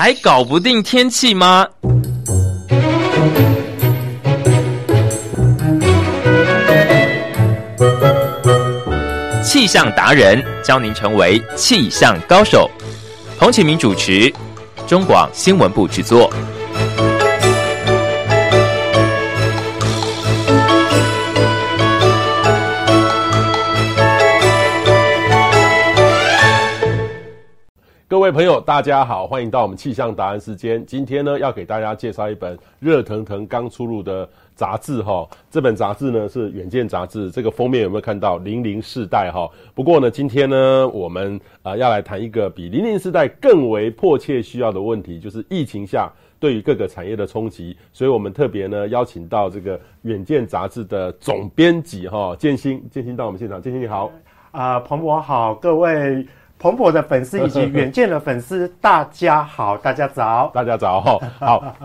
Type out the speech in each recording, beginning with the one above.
还搞不定天气吗？气象达人教您成为气象高手。彭启明主持，中广新闻部制作。各位朋友，大家好，欢迎到我们气象达人时间。今天呢，要给大家介绍一本热腾腾刚出炉的杂志哈。这本杂志呢是《远见》杂志，这个封面有没有看到“零零世代”哈？不过呢，今天呢，我们啊、要来谈一个比零零世代更为迫切需要的问题，就是疫情下对于各个产业的冲击。所以我们特别呢邀请到这个《远见》杂志的总编辑哈建新，建新到我们现场。建新你好，啊、彭博好，各位。彭博的粉丝以及 远见的粉丝，大家好，大家早，大家早哈。好，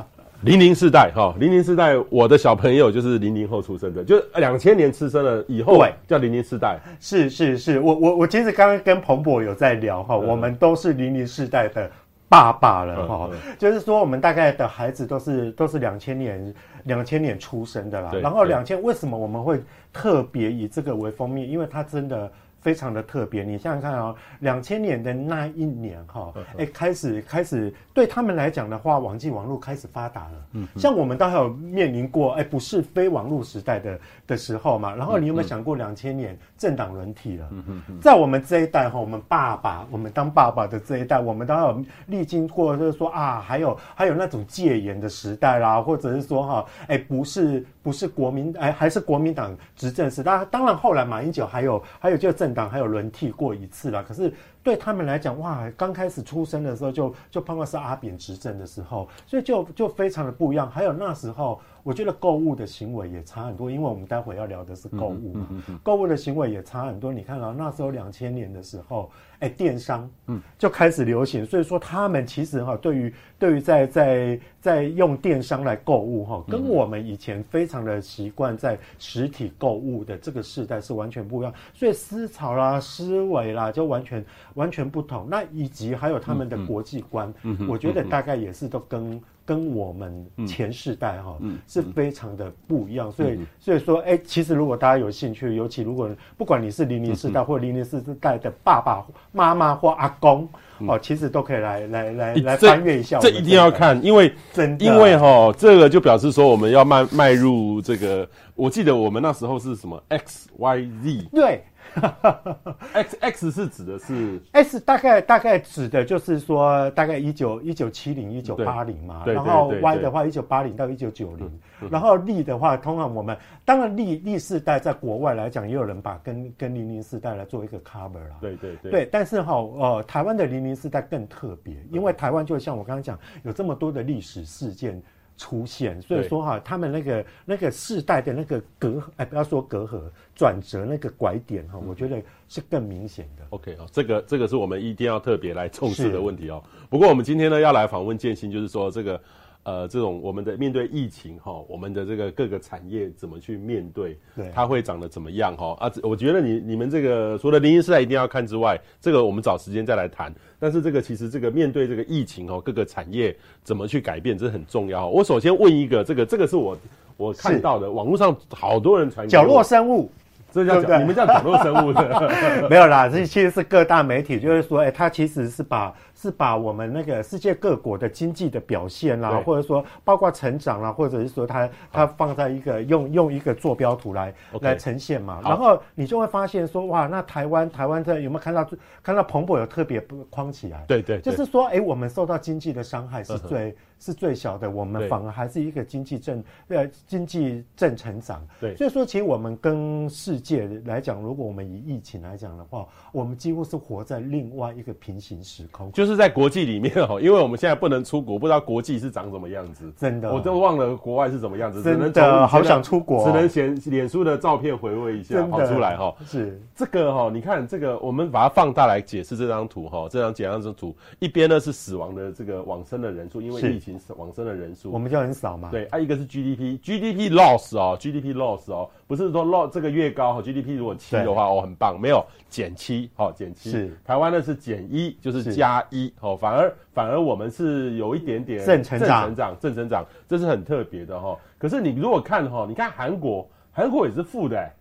零零世代哈，零零世代，我的小朋友就是零零后出生的，就是两千年出生了以后，对，叫零零世代。是是是，我我我其实刚刚跟彭博有在聊哈，我们都是零零世代的爸爸了哈，就是说我们大概的孩子都是都是两千年两千年出生的啦。然后两千为什么我们会特别以这个为封面？因为它真的。非常的特别，你想想看哦，两千年的那一年哈，哎，开始开始对他们来讲的话，网际网络开始发达了。嗯，像我们都还有面临过哎，不是非网络时代的的时候嘛。然后你有没有想过，两千年政党轮替了？嗯嗯，在我们这一代哈，我们爸爸，我们当爸爸的这一代，我们都有历经过，就是说啊，还有还有那种戒严的时代啦，或者是说哈，哎，不是不是国民哎，还是国民党执政时代。当然后来马英九还有还有就政。党还有轮替过一次啦，可是对他们来讲，哇，刚开始出生的时候就就碰到是阿扁执政的时候，所以就就非常的不一样。还有那时候，我觉得购物的行为也差很多，因为我们待会要聊的是购物嘛，购物的行为也差很多。你看啊，那时候两千年的时候。哎，电商嗯就开始流行，所以说他们其实哈，对于对于在在在用电商来购物哈，跟我们以前非常的习惯在实体购物的这个时代是完全不一样。所以思潮啦、思维啦，就完全完全不同。那以及还有他们的国际观，我觉得大概也是都跟。跟我们前世代哈、嗯嗯、是非常的不一样，所以所以说，哎、欸，其实如果大家有兴趣，尤其如果不管你是零零世代或零零四代的爸爸妈妈或阿公哦，其实都可以来来来来翻阅一下。这一定要看，因为真因为哈，这个就表示说我们要迈迈入这个。我记得我们那时候是什么 X Y Z 对。X X 是指的是 S 大概大概指的就是说大概一九一九七零一九八零嘛，然后 Y 的话一九八零到一九九零，然后力的话，通常我们当然力力世代在国外来讲，也有人把跟跟零零世代来做一个 cover 啦，对对对，对，但是哈呃台湾的零零世代更特别，因为台湾就像我刚刚讲，有这么多的历史事件。出现，所以说哈，他们那个那个世代的那个隔，哎，不要说隔阂，转折那个拐点哈，我觉得是更明显的。OK 哦，这个这个是我们一定要特别来重视的问题哦。不过我们今天呢要来访问建新，就是说这个。呃，这种我们的面对疫情哈，我们的这个各个产业怎么去面对？对，它会长得怎么样哈？啊，我觉得你你们这个除了零零世代一定要看之外，这个我们找时间再来谈。但是这个其实这个面对这个疫情哦，各个产业怎么去改变，这很重要。我首先问一个，这个这个是我我看到的，网络上好多人传角落生物。这叫对你们叫角落生物的 没有啦，这其实是各大媒体，就是说，哎、欸，他其实是把是把我们那个世界各国的经济的表现啦，或者说包括成长啦，或者是说它它放在一个用用一个坐标图来来呈现嘛，然后你就会发现说，哇，那台湾台湾这有没有看到看到彭博有特别框起来？对对，就是说，哎、欸，我们受到经济的伤害是最。是最小的，我们反而还是一个经济正呃经济正成长。对，所以说其实我们跟世界来讲，如果我们以疫情来讲的话，我们几乎是活在另外一个平行时空，就是在国际里面哦，因为我们现在不能出国，不知道国际是长什么样子。真的，我都忘了国外是怎么样子。真的，只能好想出国，只能选脸书的照片回味一下，跑出来哈。是这个哈，你看这个，我们把它放大来解释这张图哈，这张简单的图，一边呢是死亡的这个往生的人数，因为疫情。情往生的人数，我们就很少嘛。对，啊，一个是 GDP，GDP loss 哦，GDP loss 哦，不是说 loss 这个越高，GDP 如果七的话哦，很棒，没有减七，好减七。是台湾呢是减一，就是加一，哦，反而反而我们是有一点点正成长，正成长，正成长，这是很特别的哈。可是你如果看哈，你看韩国，韩国也是负的，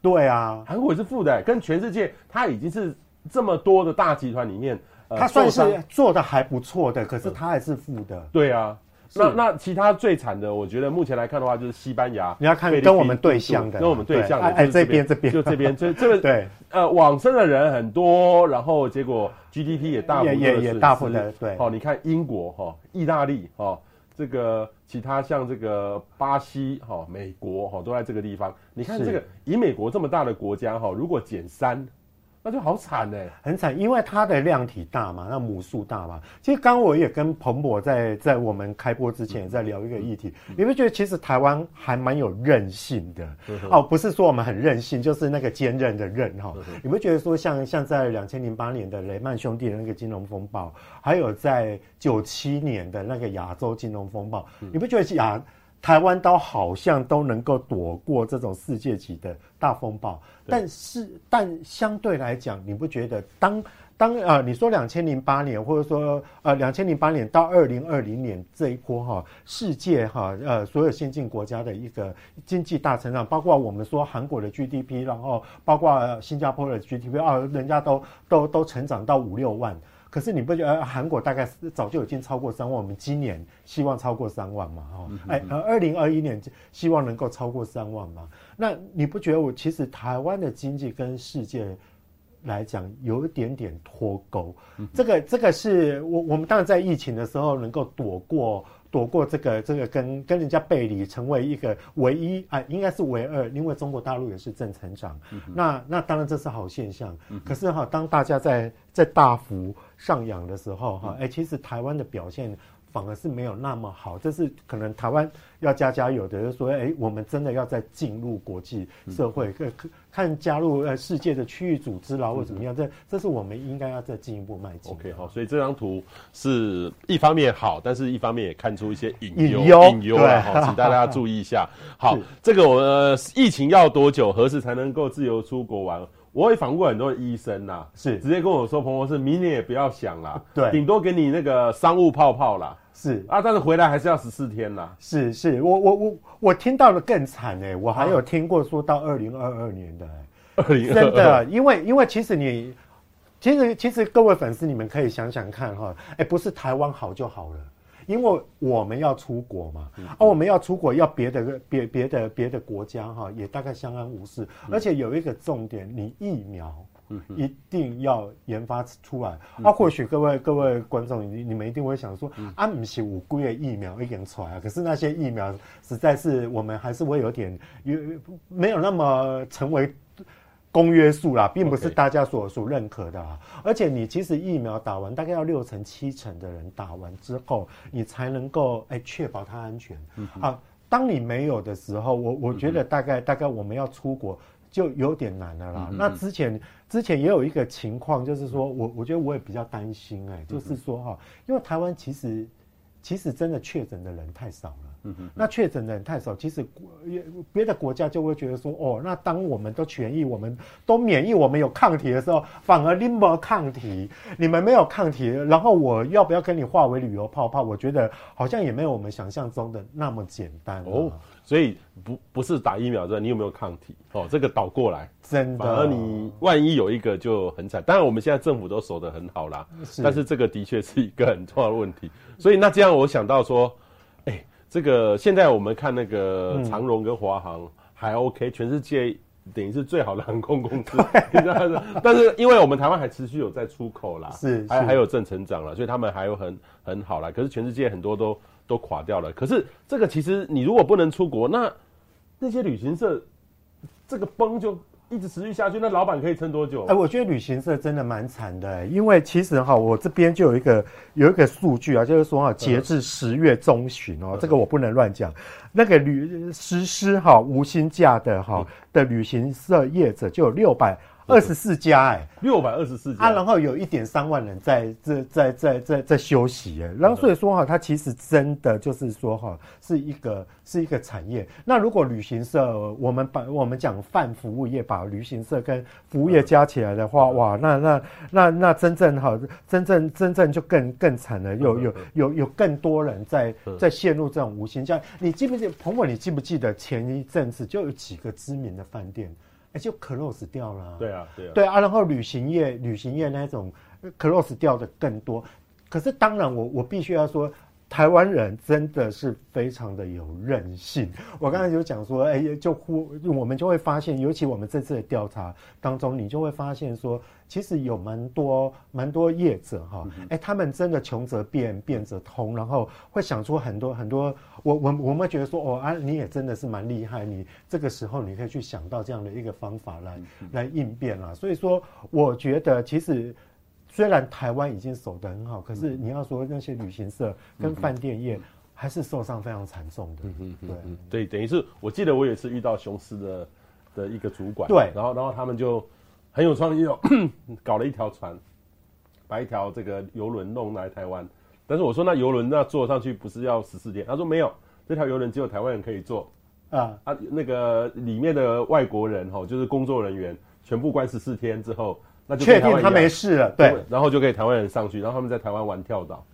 对啊，韩国也是负的，跟全世界它已经是这么多的大集团里面。它算是做的还不错的，可是它还是负的。对啊，那那其他最惨的，我觉得目前来看的话，就是西班牙。你要看跟我们对象的，跟我们对象的，哎，这边这边就这边，这这个对，呃，往生的人很多，然后结果 GDP 也大幅也也大幅的对。哦，你看英国哈、意大利哈，这个其他像这个巴西哈、美国哈，都在这个地方。你看这个以美国这么大的国家哈，如果减三。那就好惨哎，很惨，因为它的量体大嘛，那母数大嘛。其实刚我也跟彭博在在我们开播之前也在聊一个议题，你会觉得其实台湾还蛮有韧性的哦，不是说我们很任性，就是那个坚韧的韧哈。你会觉得说像像在两千零八年的雷曼兄弟的那个金融风暴，还有在九七年的那个亚洲金融风暴，你不觉得亚？台湾都好像都能够躲过这种世界级的大风暴，但是但相对来讲，你不觉得当当呃你说两千零八年或者说呃两千零八年到二零二零年这一波哈，世界哈呃所有先进国家的一个经济大成长，包括我们说韩国的 GDP，然后包括新加坡的 GDP 啊，人家都都都成长到五六万。可是你不觉得韩国大概早就已经超过三万？我们今年希望超过三万嘛？哦，哎，而二零二一年希望能够超过三万嘛？那你不觉得我其实台湾的经济跟世界来讲有一点点脱钩？这个这个是我我们当然在疫情的时候能够躲过。躲过这个这个跟跟人家背离，成为一个唯一啊，应该是唯二，因为中国大陆也是正成长，嗯、那那当然这是好现象。嗯、可是哈，当大家在在大幅上扬的时候哈，哎、嗯，其实台湾的表现。反而是没有那么好，这是可能台湾要加加油的，就是说，哎，我们真的要再进入国际社会，看、嗯、看加入呃世界的区域组织啦，或怎么样，这这是我们应该要再进一步迈进。OK，好，所以这张图是一方面好，但是一方面也看出一些隐忧，隐忧，啊，好，请大家注意一下。好，这个我、呃、疫情要多久，何时才能够自由出国玩？我也访问过很多医生呐，是。直接跟我说，彭博士明年也不要想啦，对，顶多给你那个商务泡泡啦。是。啊，但是回来还是要十四天啦。是是，我我我我听到的更惨哎，我还有听过说到二零二二年的，二零真的，因为因为其实你，其实其实各位粉丝你们可以想想看哈，哎，不是台湾好就好了。因为我们要出国嘛，而、嗯啊、我们要出国，要别的别别的别的国家哈，也大概相安无事。嗯、而且有一个重点，你疫苗一定要研发出来。嗯、啊，或许各位各位观众，你你们一定会想说，嗯、啊，不是五个月疫苗已经出来啊，可是那些疫苗实在是我们还是会有点有没有那么成为。公约数啦，并不是大家所所认可的啊。而且你其实疫苗打完，大概要六成七成的人打完之后，你才能够哎确保它安全。啊，当你没有的时候，我我觉得大概大概我们要出国就有点难了啦。那之前之前也有一个情况，就是说我我觉得我也比较担心哎，就是说哈，因为台湾其实其实真的确诊的人太少了。那确诊的人太少，其实别的国家就会觉得说，哦，那当我们都痊愈，我们都免疫，我们有抗体的时候，反而你没抗体，你们没有抗体，然后我要不要跟你化为旅游泡泡？我觉得好像也没有我们想象中的那么简单哦。所以不不是打疫苗的，你有没有抗体？哦，这个倒过来，真的，反而你万一有一个就很惨。当然我们现在政府都守得很好啦，是但是这个的确是一个很重要的问题。所以那这样我想到说。这个现在我们看那个长荣跟华航还 OK，、嗯、全世界等于是最好的航空公司。但是因为我们台湾还持续有在出口啦，是，是还还有正成长了，所以他们还有很很好啦。可是全世界很多都都垮掉了。可是这个其实你如果不能出国，那那些旅行社这个崩就。一直持续下去，那老板可以撑多久？哎，我觉得旅行社真的蛮惨的，因为其实哈，我这边就有一个有一个数据啊，就是说哈，截至十月中旬哦，这个我不能乱讲，那个旅实施哈无薪假的哈的旅行社业者就有六百二十四家哎，六百二十四家啊，然后有一点三万人在在在在在在休息哎，然后所以说哈，它其实真的就是说哈，是一个是一个产业。那如果旅行社，我们把我们讲泛服务业，把旅行社跟服务业加起来的话，哇，那那那那真正哈，真正真正就更更惨了，有有有有更多人在在陷入这种无形这样。你记不记得彭伟？你记不记得前一阵子就有几个知名的饭店？就 close 掉了，啊，对啊，对啊，对啊，然后旅行业，旅行业那种 close 掉的更多。可是当然我，我我必须要说。台湾人真的是非常的有韧性。我刚才就讲说，哎，就忽我们就会发现，尤其我们这次的调查当中，你就会发现说，其实有蛮多蛮多业者哈，哎，他们真的穷则变，变则通，然后会想出很多很多。我我我们觉得说，哦啊，你也真的是蛮厉害，你这个时候你可以去想到这样的一个方法来来应变啦。所以说，我觉得其实。虽然台湾已经守得很好，可是你要说那些旅行社跟饭店业还是受伤非常惨重的。嗯嗯，对对，等于是我记得我也是遇到雄狮的的一个主管，对，然后然后他们就很有创意哦，搞了一条船，把一条这个游轮弄来台湾。但是我说那游轮那坐上去不是要十四天？他说没有，这条游轮只有台湾人可以坐啊啊，那个里面的外国人哈，就是工作人员全部关十四天之后。那就确定他没事了，对，然后就给台湾人上去，然后他们在台湾玩跳岛，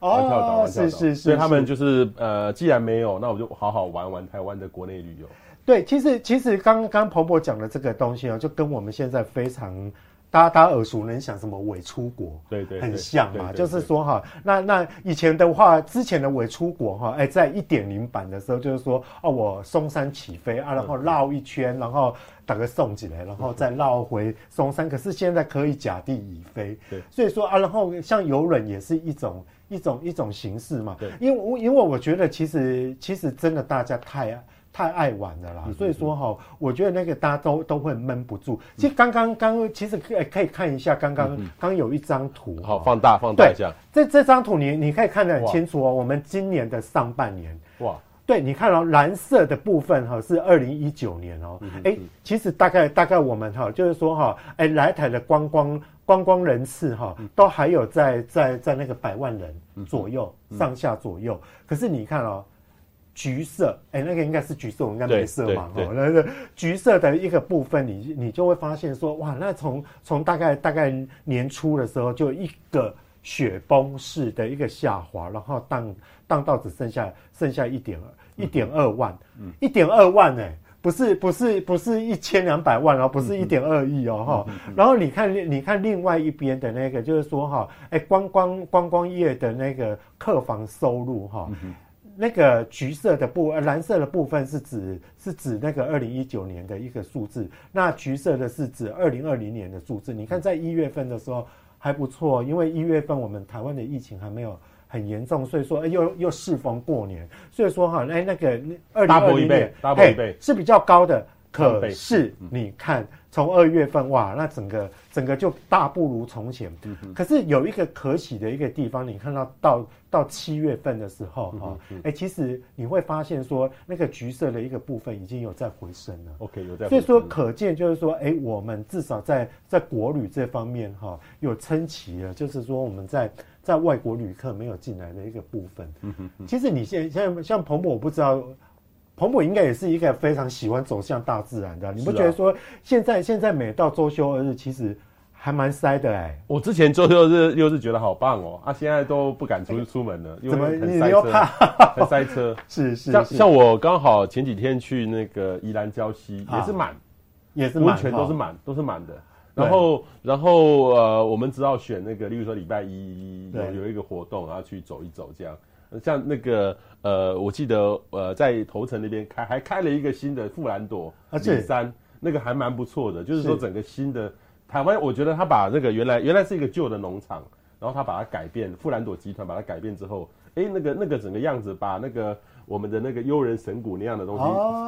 哦，玩跳岛，玩跳岛，是是是，所以他们就是呃，既然没有，那我就好好玩玩台湾的国内旅游。对，其实其实刚刚婆婆讲的这个东西啊，就跟我们现在非常。大家大家耳熟能详，什么伪出国，对对，很像嘛。就是说哈，那那以前的话，之前的伪出国哈，哎，在一点零版的时候，就是说哦，我松山起飞啊，然后绕一圈，然后大概送进来，然后再绕回松山。可是现在可以甲地乙飞，对，所以说啊，然后像游轮也是一种一种一种形式嘛。对，因为我因为我觉得其实其实真的大家太。太爱玩了啦，所以说哈，我觉得那个大家都都会闷不住。其实刚刚刚，其实可以可以看一下，刚刚刚有一张图，好，放大放大一下。这这张图你你可以看得很清楚哦。我们今年的上半年，哇，对，你看到蓝色的部分哈是二零一九年哦，哎，其实大概大概我们哈就是说哈，哎，来台的观光观光人次哈都还有在在在那个百万人左右上下左右，可是你看哦。橘色，哎、欸，那个应该是橘色，我应该没色嘛，哦，那个橘色的一个部分你，你你就会发现说，哇，那从从大概大概年初的时候，就一个雪崩式的一个下滑，然后荡荡到只剩下剩下一点一点二万，一点二万，哎，不是不是不是一千两百万哦，不是一点二亿哦，哈，然后你看你看另外一边的那个，就是说哈，哎、欸，观光观光业的那个客房收入哈。那个橘色的部，呃，蓝色的部分是指是指那个二零一九年的一个数字，那橘色的是指二零二零年的数字。你看，在一月份的时候还不错，因为一月份我们台湾的疫情还没有很严重，所以说又又适逢过年，所以说哈，哎，那个二零二零年，嘿，是比较高的。可是你看，从二月份哇，那整个整个就大不如从前。可是有一个可喜的一个地方，你看到到到七月份的时候哈，哎，其实你会发现说，那个橘色的一个部分已经有在回升了。OK，有在。所以说，可见就是说，哎，我们至少在在国旅这方面哈，有撑起了，就是说我们在在外国旅客没有进来的一个部分。其实你现在像像彭博，我不知道。彭博应该也是一个非常喜欢走向大自然的，你不觉得说现在现在每到周休二日，其实还蛮塞的哎、欸。我之前周休日又是觉得好棒哦，啊，现在都不敢出去出门了，因为很塞车，很塞车。是是，像像我刚好前几天去那个宜兰礁溪，也是满，也是温泉都是满，都是满的。然后然后呃，我们只好选那个，例如说礼拜一有有一个活动，然后去走一走这样。像那个呃，我记得呃，在头城那边开还开了一个新的富兰朵里山，那个还蛮不错的。就是说整个新的台湾，我觉得他把那个原来原来是一个旧的农场，然后他把它改变，富兰朵集团把它改变之后，哎，那个那个整个样子，把那个我们的那个悠人神谷那样的东西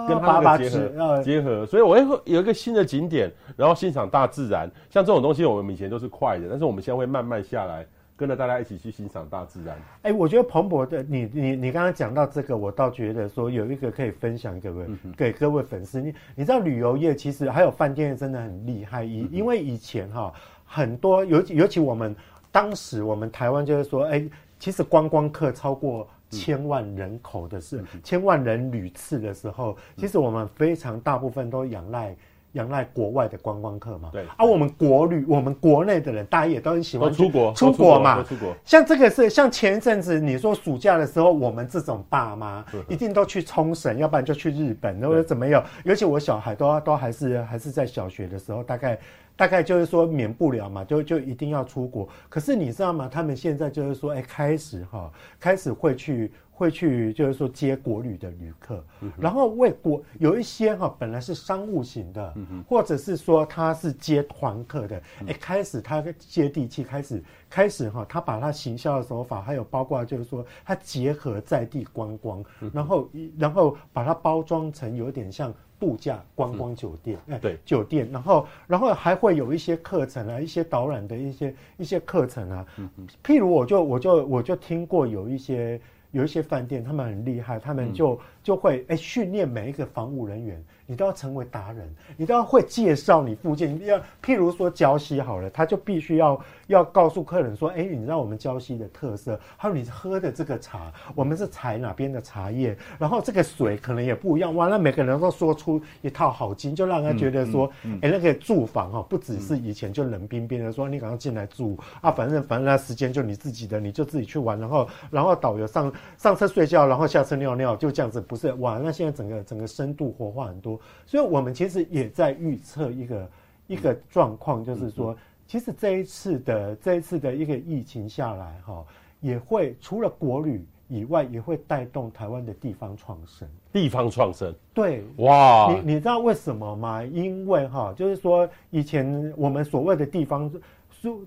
跟它那个结合结合，所以我会有一个新的景点，然后欣赏大自然。像这种东西，我们以前都是快的，但是我们现在会慢慢下来。跟着大家一起去欣赏大自然。哎、欸，我觉得蓬勃的你你你刚刚讲到这个，我倒觉得说有一个可以分享给各位、嗯、给各位粉丝。你你知道旅游业其实还有饭店真的很厉害，以、嗯、因为以前哈很多尤其尤其我们当时我们台湾就是说，哎、欸，其实观光客超过千万人口的是、嗯、千万人屡次的时候，其实我们非常大部分都仰赖。仰赖国外的观光客嘛？对。而、啊、我们国旅，我们国内的人，大家也都很喜欢出国，出国嘛。出国。像这个是，像前一阵子你说暑假的时候，我们这种爸妈一定都去冲绳，要不然就去日本，或者怎么样。尤其我小孩都都还是还是在小学的时候，大概大概就是说免不了嘛，就就一定要出国。可是你知道吗？他们现在就是说，哎，开始哈，开始会去。会去就是说接国旅的旅客，嗯、然后为国有一些哈本来是商务型的，嗯、或者是说他是接团客的，哎、嗯，开始他接地气，开始开始哈，他把他行销的手法，还有包括就是说他结合在地观光，嗯、然后然后把它包装成有点像度假观光酒店，哎、嗯，对，酒店，然后然后还会有一些课程啊，一些导览的一些一些课程啊，嗯、譬如我就我就我就听过有一些。有一些饭店，他们很厉害，他们就就会哎训练每一个防务人员。你都要成为达人，你都要会介绍你附近。要譬如说礁溪好了，他就必须要要告诉客人说：“哎，你知道我们礁溪的特色？还有你喝的这个茶，我们是采哪边的茶叶？然后这个水可能也不一样。完了每个人都说出一套好经，就让他觉得说：哎、嗯嗯嗯，那个住房哈，不只是以前就冷冰冰的说，你赶快进来住啊，反正反正那时间就你自己的，你就自己去玩。然后然后导游上上车睡觉，然后下车尿尿，就这样子，不是？哇，那现在整个整个深度活化很多。所以，我们其实也在预测一个一个状况，就是说，其实这一次的这一次的一个疫情下来，哈，也会除了国旅以外，也会带动台湾的地方创生。地方创生，对，哇，你你知道为什么吗？因为哈，就是说，以前我们所谓的地方，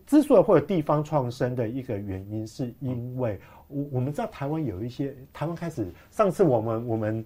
之所以会有地方创生的一个原因，是因为。我我们知道台湾有一些，台湾开始，上次我们我们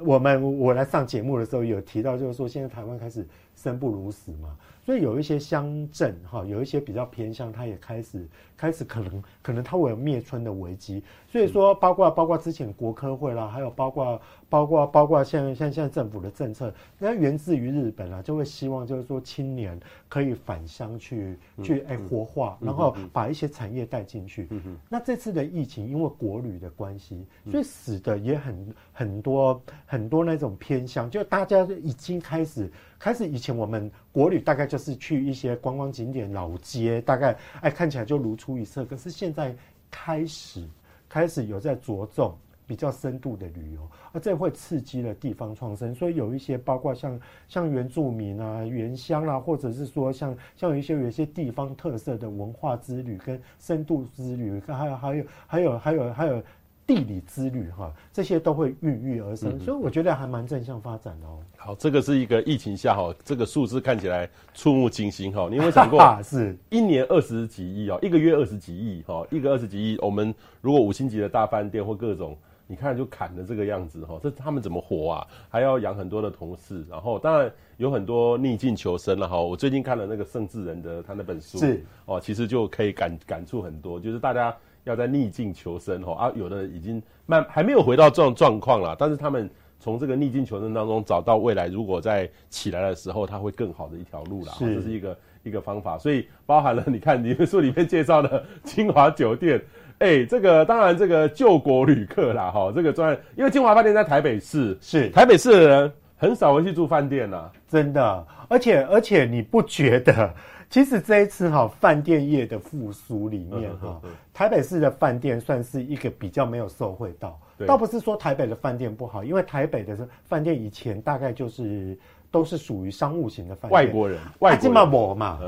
我们我来上节目的时候有提到，就是说现在台湾开始生不如死嘛。所以有一些乡镇哈，有一些比较偏向，它也开始开始可能可能它会有灭村的危机。所以说，包括包括之前国科会啦，还有包括包括包括像像现在政府的政策，那源自于日本啦，就会希望就是说青年可以返乡去去哎活化，然后把一些产业带进去。那这次的疫情因为国旅的关系，所以死的也很很多很多那种偏乡，就大家已经开始。开始以前我们国旅大概就是去一些观光景点老街，大概哎看起来就如出一辙。可是现在开始开始有在着重比较深度的旅游，而这会刺激了地方创生。所以有一些包括像像原住民啊、原乡啊，或者是说像像有一些有一些地方特色的文化之旅跟深度之旅，还有还有还有还有还有。地理之旅哈，这些都会孕育而生，所以我觉得还蛮正向发展的哦。好，这个是一个疫情下哈，这个数字看起来触目惊心哈。你有没有想过，是一年二十几亿哦，一个月二十几亿哈，一个二十几亿。我们如果五星级的大饭店或各种，你看就砍的这个样子哈，这他们怎么活啊？还要养很多的同事，然后当然有很多逆境求生了哈。我最近看了那个盛智仁的他那本书，是哦，其实就可以感感触很多，就是大家。要在逆境求生吼啊，有的已经慢还没有回到这种状况了，但是他们从这个逆境求生当中找到未来，如果在起来的时候，他会更好的一条路啦。是，这是一个一个方法，所以包含了你看你们书里面介绍的 金华酒店，哎、欸，这个当然这个救国旅客啦哈，这个专因为金华饭店在台北市，是台北市的人很少会去住饭店呐，真的，而且而且你不觉得？其实这一次哈，饭店业的复苏里面哈，台北市的饭店算是一个比较没有受惠到。倒不是说台北的饭店不好，因为台北的饭店以前大概就是都是属于商务型的饭店，外国人，外国人嘛。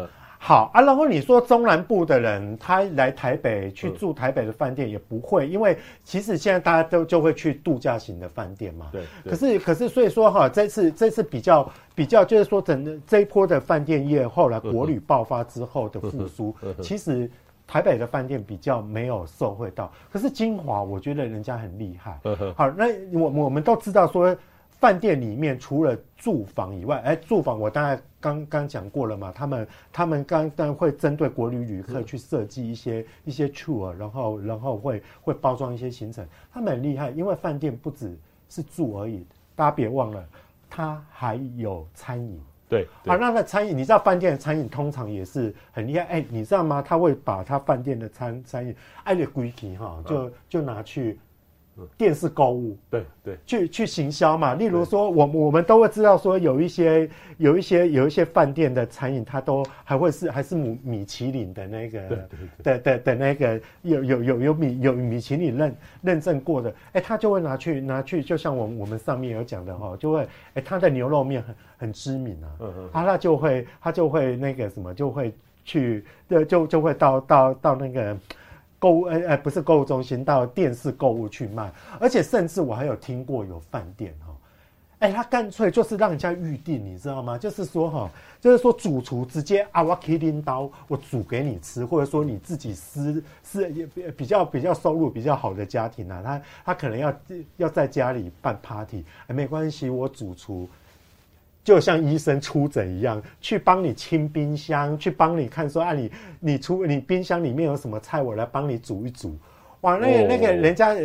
好啊，然后你说中南部的人他来台北去住台北的饭店也不会，因为其实现在大家都就会去度假型的饭店嘛。对。可是可是所以说哈，这次这次比较比较就是说整个这一波的饭店业后来国旅爆发之后的复苏，其实台北的饭店比较没有受惠到。可是金华我觉得人家很厉害。好，那我我们都知道说。饭店里面除了住房以外，哎，住房我大概刚刚讲过了嘛，他们他们刚刚会针对国旅旅客去设计一些一些 tour，然后然后会会包装一些行程，他们很厉害，因为饭店不只是住而已，大家别忘了，它还有餐饮。对，好，那个餐饮，你知道饭店的餐饮通常也是很厉害，哎，你知道吗？他会把他饭店的餐餐饮爱的规矩哈，就就拿去。电视购物，对对，去去行销嘛。例如说，我我们都会知道说，有一些有一些有一些饭店的餐饮，它都还会是还是米米其林的那个，对对的的那个有有有有米有米其林认认证过的，哎，他就会拿去拿去，就像我们我们上面有讲的哈，就会哎，他的牛肉面很很知名啊，嗯嗯，啊，他就会他就会那个什么，就会去，对，就就会到到到那个。购物，呃呃，不是购物中心，到电视购物去卖，而且甚至我还有听过有饭店哈，哎，他干脆就是让人家预定，你知道吗？就是说哈，就是说主厨直接啊，我可以拎刀，我煮给你吃，或者说你自己私私也比较比较收入比较好的家庭啊，他他可能要要在家里办 party，哎，没关系，我主厨。就像医生出诊一样，去帮你清冰箱，去帮你看说啊你，你你出你冰箱里面有什么菜，我来帮你煮一煮。哇，那个、哦、那个人家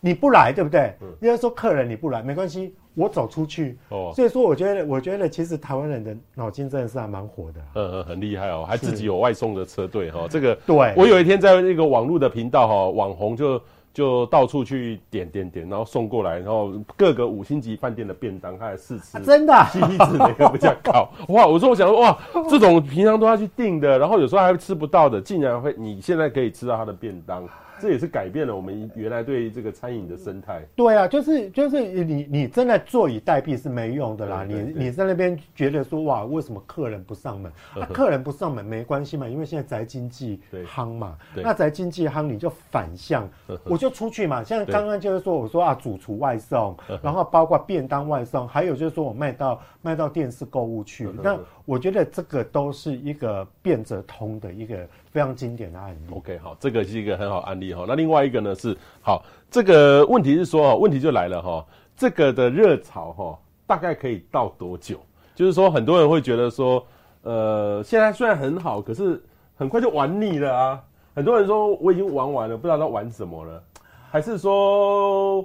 你不来对不对？人家说客人你不来没关系，我走出去。哦，所以说我觉得我觉得其实台湾人的脑筋真的是还蛮活的。嗯嗯，很厉害哦，还自己有外送的车队哈。这个对，我有一天在那个网络的频道哈，网红就。就到处去点点点，然后送过来，然后各个五星级饭店的便当，他还试吃，真的，CP 值哪个比较高？哇！我说，我想说，哇，这种平常都要去订的，然后有时候还吃不到的，竟然会，你现在可以吃到他的便当。这也是改变了我们原来对这个餐饮的生态。对啊，就是就是你你真的坐以待毙是没用的啦。对对对，你你在那边觉得说哇，为什么客人不上门？啊，客人不上门没关系嘛，因为现在宅经济夯嘛。那宅经济夯，你就反向，我就出去嘛。像刚刚就是说，我说啊，主厨外送，然后包括便当外送，还有就是说我卖到卖到电视购物去。那我觉得这个都是一个变则通的一个非常经典的案例。OK，好，这个是一个很好案例哈。那另外一个呢是，好，这个问题是说，问题就来了哈，这个的热潮哈，大概可以到多久？就是说，很多人会觉得说，呃，现在虽然很好，可是很快就玩腻了啊。很多人说我已经玩完了，不知道在玩什么了，还是说？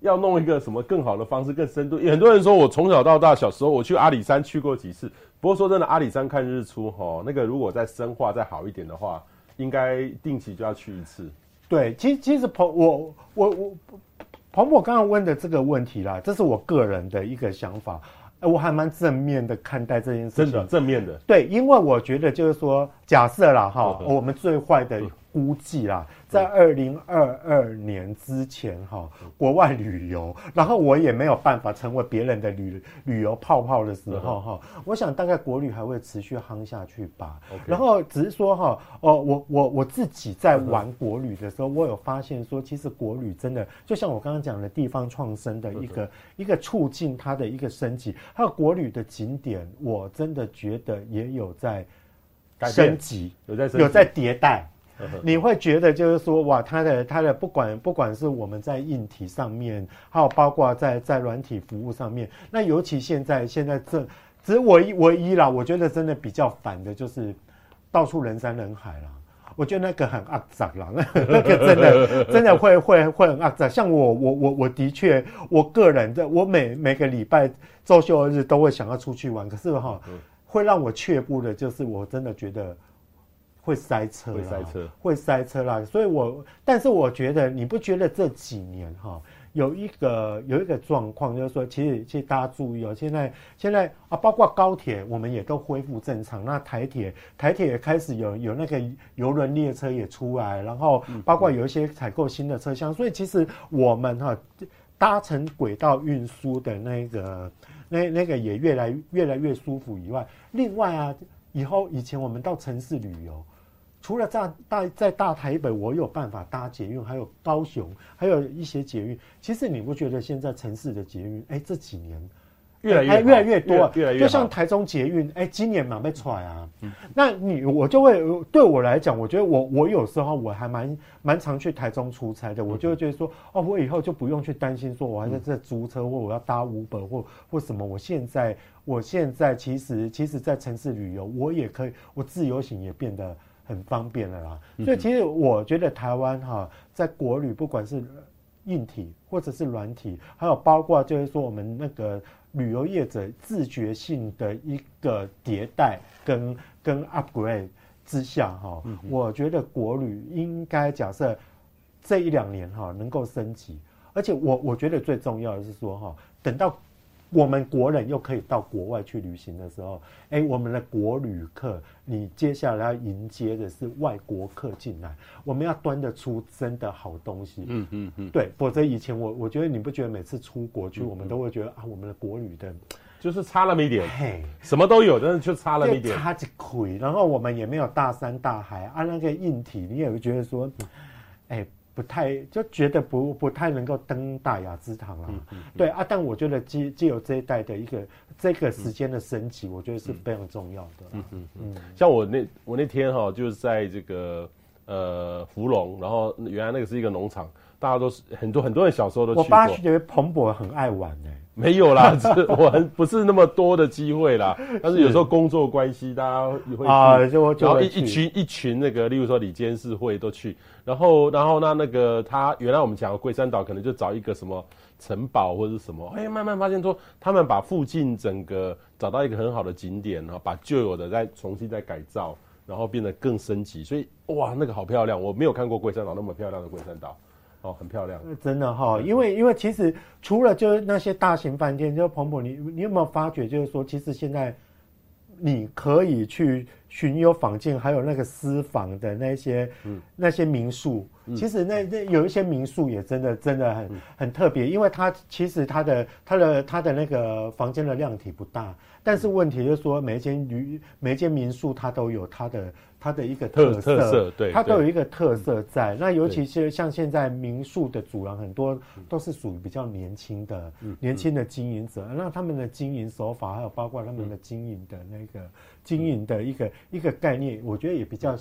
要弄一个什么更好的方式，更深度？很多人说我从小到大，小时候我去阿里山去过几次。不过说真的，阿里山看日出，哈，那个如果再深化再好一点的话，应该定期就要去一次。对，其实其实彭我我我彭博刚刚问的这个问题啦，这是我个人的一个想法，我还蛮正面的看待这件事情。真的正面的。对，因为我觉得就是说，假设啦哈，我们最坏的。估计啦，在二零二二年之前哈，国外旅游，然后我也没有办法成为别人的旅旅游泡泡的时候哈，我想大概国旅还会持续夯下去吧。然后只是说哈，哦，我我我自己在玩国旅的时候，我有发现说，其实国旅真的就像我刚刚讲的地方创生的一个一个促进它的一个升级，还有国旅的景点，我真的觉得也有在升级，有在有在迭代。你会觉得就是说，哇，它的它的不管不管是我们在硬体上面，还有包括在在软体服务上面，那尤其现在现在这只是唯一唯一啦，我觉得真的比较烦的就是到处人山人海啦。我觉得那个很肮脏啦，那 那个真的真的会会会很肮脏。像我我我我的确，我个人的我每每个礼拜周休日都会想要出去玩，可是哈，会让我却步的就是我真的觉得。会塞车，会塞车，会塞车啦。所以我，但是我觉得，你不觉得这几年哈，有一个有一个状况，就是说，其实其实大家注意哦，现在现在啊，包括高铁，我们也都恢复正常。那台铁台铁也开始有有那个游轮列车也出来，然后包括有一些采购新的车厢。所以其实我们哈搭乘轨道运输的那个那那个也越来越来越舒服以外，另外啊，以后以前我们到城市旅游。除了在大在大台北，我有办法搭捷运，还有高雄，还有一些捷运。其实你不觉得现在城市的捷运，哎，这几年，越来越越来越多，越来越就像台中捷运，哎，今年蛮被踹啊。那你我就会对我来讲，我觉得我我有时候我还蛮蛮常去台中出差的，我就会觉得说，哦，我以后就不用去担心说我还在这租车或我要搭 Uber 或或什么。我现在我现在其实其实，在城市旅游，我也可以，我自由行也变得很方便了啦。所以其实我觉得台湾哈，在国旅不管是硬体或者是软体，还有包括就是说我们那个旅游业者自觉性的一个迭代跟跟 upgrade 之下哈，我觉得国旅应该假设这一两年哈能够升级，而且我我觉得最重要的是说哈，等到。我们国人又可以到国外去旅行的时候，哎，我们的国旅客，你接下来要迎接的是外国客进来，我们要端得出真的好东西。嗯嗯嗯，对，否则以前我我觉得你不觉得每次出国去，嗯、我们都会觉得啊，我们的国旅的，就是差那么一点，嘿，什么都有，但是就差那么一点，差几亏。然后我们也没有大山大海啊，那个硬体你也会觉得说，哎。不太就觉得不不太能够登大雅之堂了，嗯嗯嗯、对啊，但我觉得既既有这一代的一个这个时间的升级，我觉得是非常重要的。嗯嗯嗯，像我那我那天哈，就是在这个呃芙蓉，然后原来那个是一个农场，大家都是很多很多人小时候都去过。我爸觉得彭博很爱玩呢、欸。没有啦，是我很不是那么多的机会啦。但是有时候工作关系，大家也会去啊，就就然后一一群一群那个，例如说李监事会都去。然后然后那那个他原来我们讲龟山岛，可能就找一个什么城堡或者什么，哎，慢慢发现说他们把附近整个找到一个很好的景点，然后把旧有的再重新再改造，然后变得更升级。所以哇，那个好漂亮，我没有看过龟山岛那么漂亮的龟山岛。哦，很漂亮，真的哈、因为因为其实除了就是那些大型饭店，就彭博，你你有没有发觉，就是说，其实现在你可以去巡游坊间，还有那个私房的那些，嗯，那些民宿。其实那那有一些民宿也真的真的很很特别，因为它其实它的它的它的那个房间的量体不大，但是问题就是说每一间旅每一间民宿它都有它的它的一个特色，特色对，它都有一个特色在。那尤其是像现在民宿的主人很多都是属于比较年轻的年轻的经营者，那他们的经营手法还有包括他们的经营的那个经营的一个一个概念，我觉得也比较。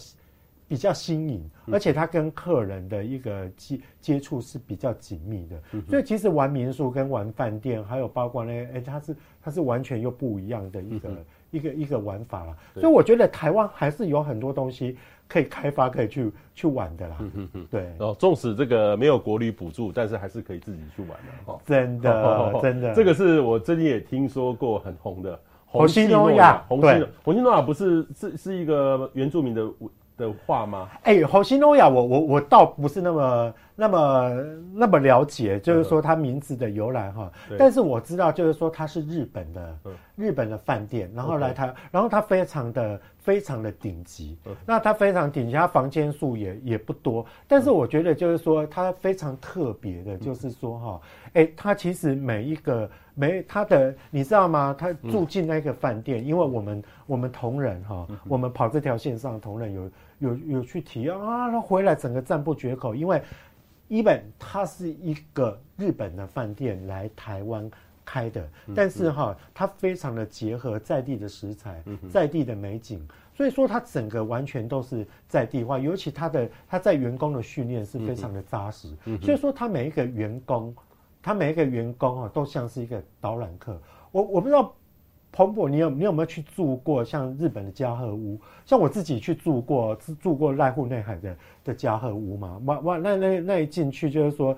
比较新颖，而且他跟客人的一个接接触是比较紧密的，嗯、所以其实玩民宿跟玩饭店，还有包括那个，哎，它是它是完全又不一样的一个、嗯、一个一个玩法了。所以我觉得台湾还是有很多东西可以开发，可以去去玩的啦。嗯嗯对。哦，纵使这个没有国旅补助，但是还是可以自己去玩的。哦，真的真的，这个是我最近也听说过很红的虹夕诺雅。虹夕虹夕诺亚不是是是一个原住民的。的话吗？哎、欸，虹夕诺亚，我我我倒不是那么那么那么了解，就是说它名字的由来哈。嗯、但是我知道，就是说它是日本的，嗯、日本的饭店，然后来台，Okay. 然后它非常的非常的顶级。嗯、那它非常顶级，它房间数也也不多。但是我觉得，就是说它非常特别的，就是说哈，哎、他，其实每一个每他的，你知道吗？他住进那个饭店，嗯、因为我们我们同仁哈，嗯、我们跑这条线上同仁有。有有去体验啊，他回来整个赞不绝口，因为一本它是一个日本的饭店来台湾开的，但是哈，它非常的结合在地的食材，在地的美景，所以说它整个完全都是在地化，尤其它的它在员工的训练是非常的扎实，所以说他每一个员工，他每一个员工啊，都像是一个导览课，我我不知道。彭博，你有你有没有去住过像日本的加贺屋？像我自己去住过，住过濑户内海的的加贺屋嘛？哇哇，那那那一进去就是说，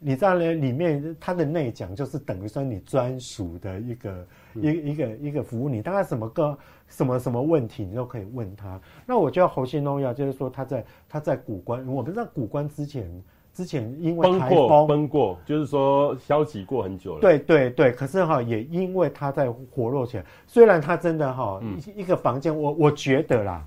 你知道呢，里面它的内讲就是等于说你专属的一个一、嗯、一个一个服务，你大概什么个什么什么问题你都可以问他。那我觉得虹夕诺雅就是说他在他在古关，我们在古关之前。之前因为台风崩过，崩过，就是说消极过很久了。对对对，可是哈，也因为他在活络起来。虽然他真的哈，一一个房间，我我觉得啦，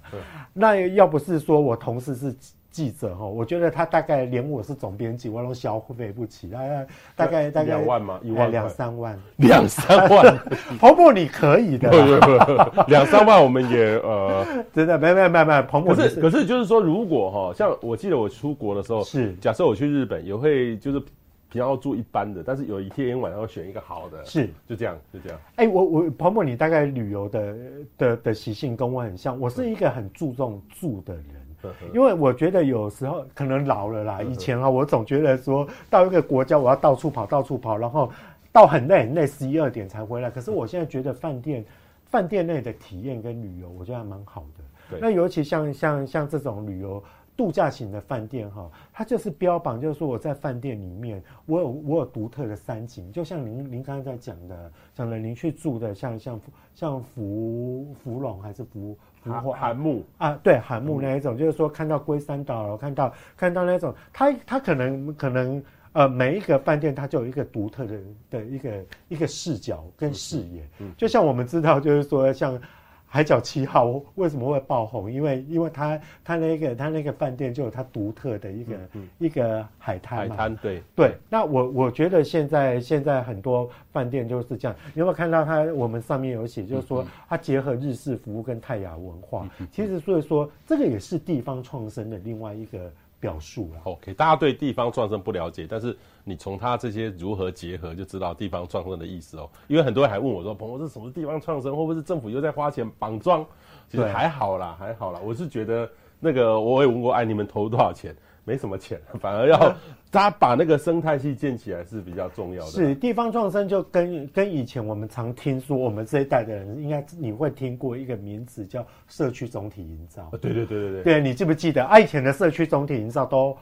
那要不是说我同事是。记者哈，我觉得他大概连我是总编辑，我都消费不起，大概大概大概两万嘛？一万两三万，两三万，彭博你可以的，两三万我们也呃，真的没没没没，彭博可是可是就是说，如果哈，像我记得我出国的时候，是。假设我去日本也会就是平常要住一般的，但是有一天晚上要选一个好的，是。就这样，就这样。哎、欸，我我彭博，你大概旅游的的的习性跟我很像，我是一个很注重住的人，嗯、因为我觉得有时候可能老了啦，以前啊，我总觉得说到一个国家我要到处跑，到处跑，然后到很累很累，十一二点才回来。可是我现在觉得饭店饭店内的体验跟旅游，我觉得还蛮好的。对，那尤其像像像这种旅游。度假型的饭店哈，它就是标榜，就是说我在饭店里面，我有我有独特的山景，就像您您刚才在讲的，讲了您去住的像像像福福隆还是福福华寒木啊，对韩木那一种，嗯、就是说看到龟山岛，看到看到那种，它它可能可能呃每一个饭店它就有一个独特的的一个一个视角跟视野，嗯嗯、就像我们知道，就是说像。海角七号为什么会爆红？因为因为它它那个它那个饭店就有它独特的一个、嗯、一个海滩嘛。海滩对对。那我我觉得现在现在很多饭店就是这样。你有没有看到它？我们上面有写，就是说它结合日式服务跟泰雅文化。其实所以说这个也是地方创生的另外一个。表述了，OK，大家对地方创生不了解，但是你从他这些如何结合，就知道地方创生的意思哦。因为很多人还问我说：“朋友，这是什么地方创生？会不会是政府又在花钱绑桩？”其实还好啦，还好啦。我是觉得那个我也问过，哎，你们投多少钱？没什么钱，反而要 他把那个生态系建起来是比较重要的。是地方创生就跟跟以前我们常听说，我们这一代的人应该你会听过一个名词叫社区总体营造。对对对对对，对你记不记得？啊，以前的社区总体营造都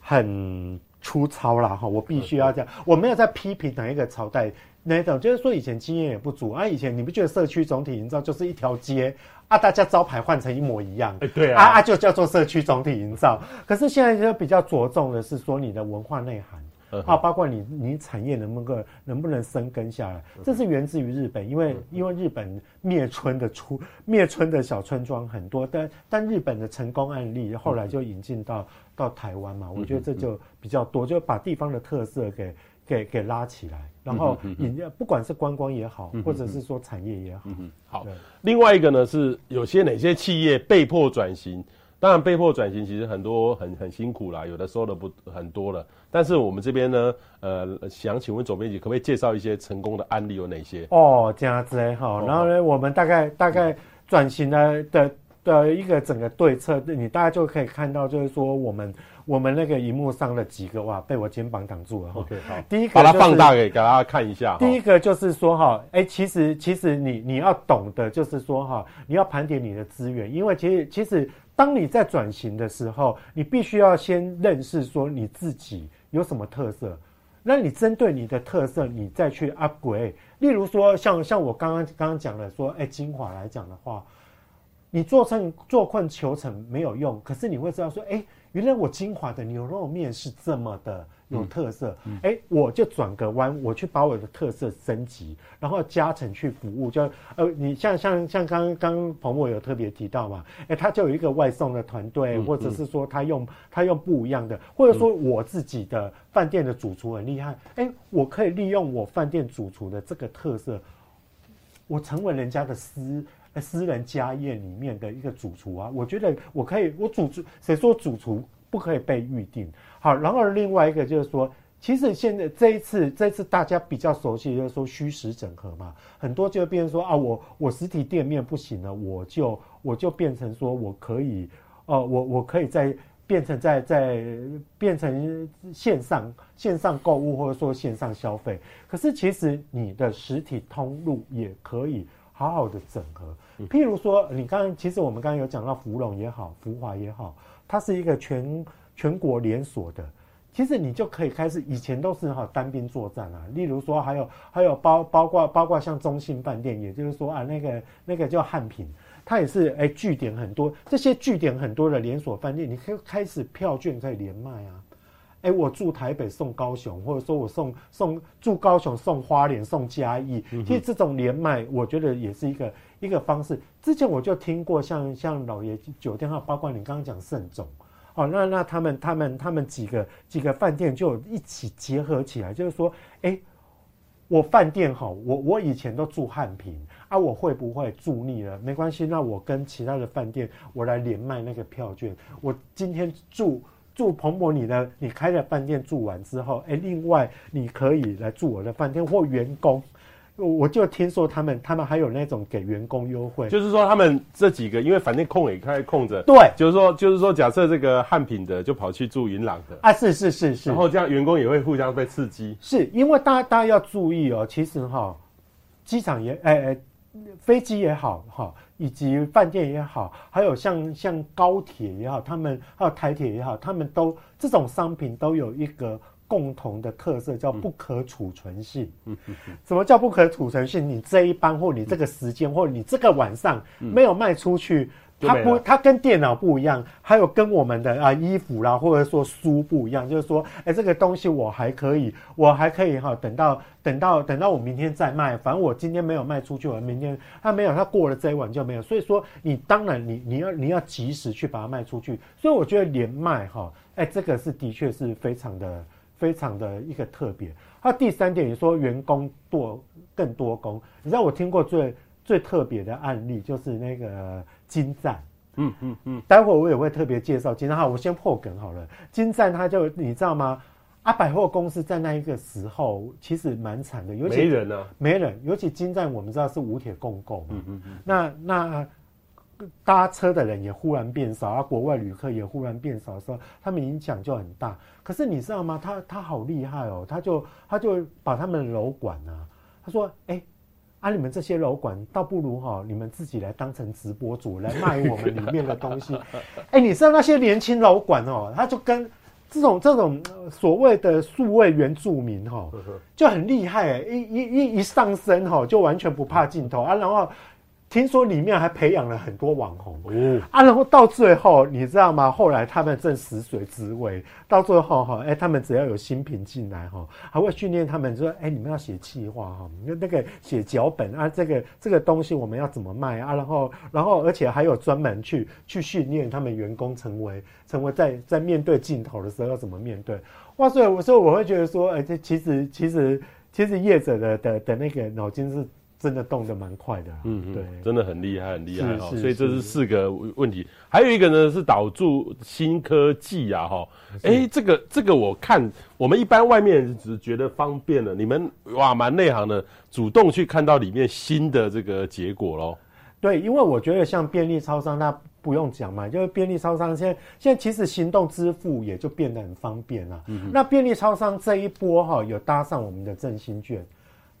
很粗糙啦哈，我必须要这样，我没有在批评哪一个朝代。那种就是说以前经验也不足啊，以前你不觉得社区总体营造就是一条街啊，大家招牌换成一模一样，对啊，啊啊就叫做社区总体营造。可是现在就比较着重的是说你的文化内涵、嗯、啊，包括你你产业能不能能不能生根下来，这是源自于日本，因为因为日本灭村的出灭村的小村庄很多，但但日本的成功案例后来就引进到到台湾嘛，我觉得这就比较多，就把地方的特色给。给给拉起来，然后引不管是观光也好，或者是说产业也好。嗯、好，另外一个呢是有些哪些企业被迫转型？当然被迫转型其实很多很很辛苦啦，有的收的不很多了。但是我们这边呢，呃，想请问总编辑，可不可以介绍一些成功的案例有哪些？哦，这样子哈。然后呢，哦、我们大概大概转型的的的一个整个对策，你大家就可以看到，就是说我们。我们那个荧幕上的几个哇，被我肩膀挡住了。OK，好，第一个、就是、把它放大给给大家看一下。第一个就是说哈，哎，其实其实你你要懂得就是说哈，你要盘点你的资源，因为其实其实当你在转型的时候，你必须要先认识说你自己有什么特色，那你针对你的特色，你再去 upgrade。例如说像像我刚刚刚刚讲的说，哎，精华来讲的话，你做成做困求成没有用，可是你会知道说，哎。原来我金华的牛肉面是这么的有特色，哎、嗯嗯欸，我就转个弯，我去把我的特色升级，然后加成去服务。就呃，你像像像刚刚彭博有特别提到嘛，哎、欸，他就有一个外送的团队，嗯、或者是说他用他用不一样的，或者说我自己的饭店的主厨很厉害，哎、欸，我可以利用我饭店主厨的这个特色，我成为人家的私。私人家宴里面的一个主厨啊，我觉得我可以，我主厨谁说主厨不可以被预定？好，然后另外一个就是说，其实现在这一次，这一次大家比较熟悉就是说虚实整合嘛，很多就变成说啊，我我实体店面不行了，我就我就变成说我可以，呃，我我可以再变成在在变成线上线上购物或者说线上消费，可是其实你的实体通路也可以。好好的整合，譬如说，你刚刚其实我们刚刚有讲到芙蓉也好，福华也好，它是一个全全国连锁的，其实你就可以开始，以前都是哈单兵作战啊。例如说，还有还有包包括包括像中信饭店，也就是说啊，那个那个叫汉品，它也是哎据点很多，这些据点很多的连锁饭店，你可以开始票券可以连卖啊。哎，我住台北送高雄，或者说我送送住高雄送花莲送嘉义，其实这种连麦，我觉得也是一个一个方式。之前我就听过像像老爷酒店，哈，包括你刚刚讲盛总，哦，那那他们他们他们几个几个饭店就一起结合起来，就是说，哎，我饭店哈，我我以前都住汉平啊，我会不会住腻了？没关系，那我跟其他的饭店我来连麦那个票券，我今天住。住彭博你的你开的饭店住完之后，哎，另外你可以来住我的饭店或员工。我就听说他们，他们还有那种给员工优惠，就是说他们这几个，因为反正空也开空着，对，就是说，就是说，假设这个汉品的就跑去住云朗的啊，是是是是，然后这样员工也会互相被刺激，是因为大家大家要注意哦，其实哈，机场也哎哎，飞机也好哈，以及饭店也好，还有像像高铁也好，他们还有台铁也好，他们都这种商品都有一个。共同的特色叫不可储存性。嗯，什么叫不可储存性？你这一班或你这个时间或你这个晚上没有卖出去，它不，它跟电脑不一样，还有跟我们的啊衣服啦，或者说书不一样，就是说，哎，这个东西我还可以，我还可以哈，等到等到等到我明天再卖，反正我今天没有卖出去，我明天它没有，它过了这一晚就没有。所以说，你当然你你要你要及时去把它卖出去。所以我觉得连卖哈，哎，这个是的确是非常的。非常的一个特别。那第三点，你说员工多更多工，你知道我听过最最特别的案例就是那个金赞，嗯嗯嗯，待会儿我也会特别介绍金赞。好，我先破梗好了。金赞他就你知道吗？啊，百货公司在那一个时候其实蛮惨的，尤其没人呢、啊，没人。尤其金赞我们知道是五铁共购嘛，嗯嗯嗯，那那。搭车的人也忽然变少，啊，国外旅客也忽然变少的时候，他们影响就很大。可是你知道吗？他他好厉害哦，他就他就把他们的楼管啊，他说：“哎、欸，啊，你们这些楼管，倒不如哈，你们自己来当成直播主来卖我们里面的东西。哎、欸，你知道那些年轻楼管哦，他就跟这种这种所谓的数位原住民哈，就很厉害，一一一一上身哈，就完全不怕镜头啊，然后。听说里面还培养了很多网红哦啊，然后到最后你知道吗？后来他们正食髓知味，到最后哈，哎，他们只要有新品进来哈，还会训练他们说，哎，你们要写企划哈，那那个写脚本啊，这个这个东西我们要怎么卖啊？然后然后而且还有专门去去训练他们员工成为成为在在面对镜头的时候要怎么面对。哇，所以我说我会觉得说，哎，这其实其实其实业者的的的那个脑筋是。真的动得蛮快的，嗯嗯，对，真的很厉害，很厉害哈。所以这是四个问题，还有一个呢是导入新科技啊哈。哎、欸，这个这个我看我们一般外面人只觉得方便了，你们哇蛮内行的，主动去看到里面新的这个结果喽。对，因为我觉得像便利超商，那不用讲嘛，就是便利超商现在现在其实行动支付也就变得很方便了。嗯，那便利超商这一波哈有搭上我们的振兴券。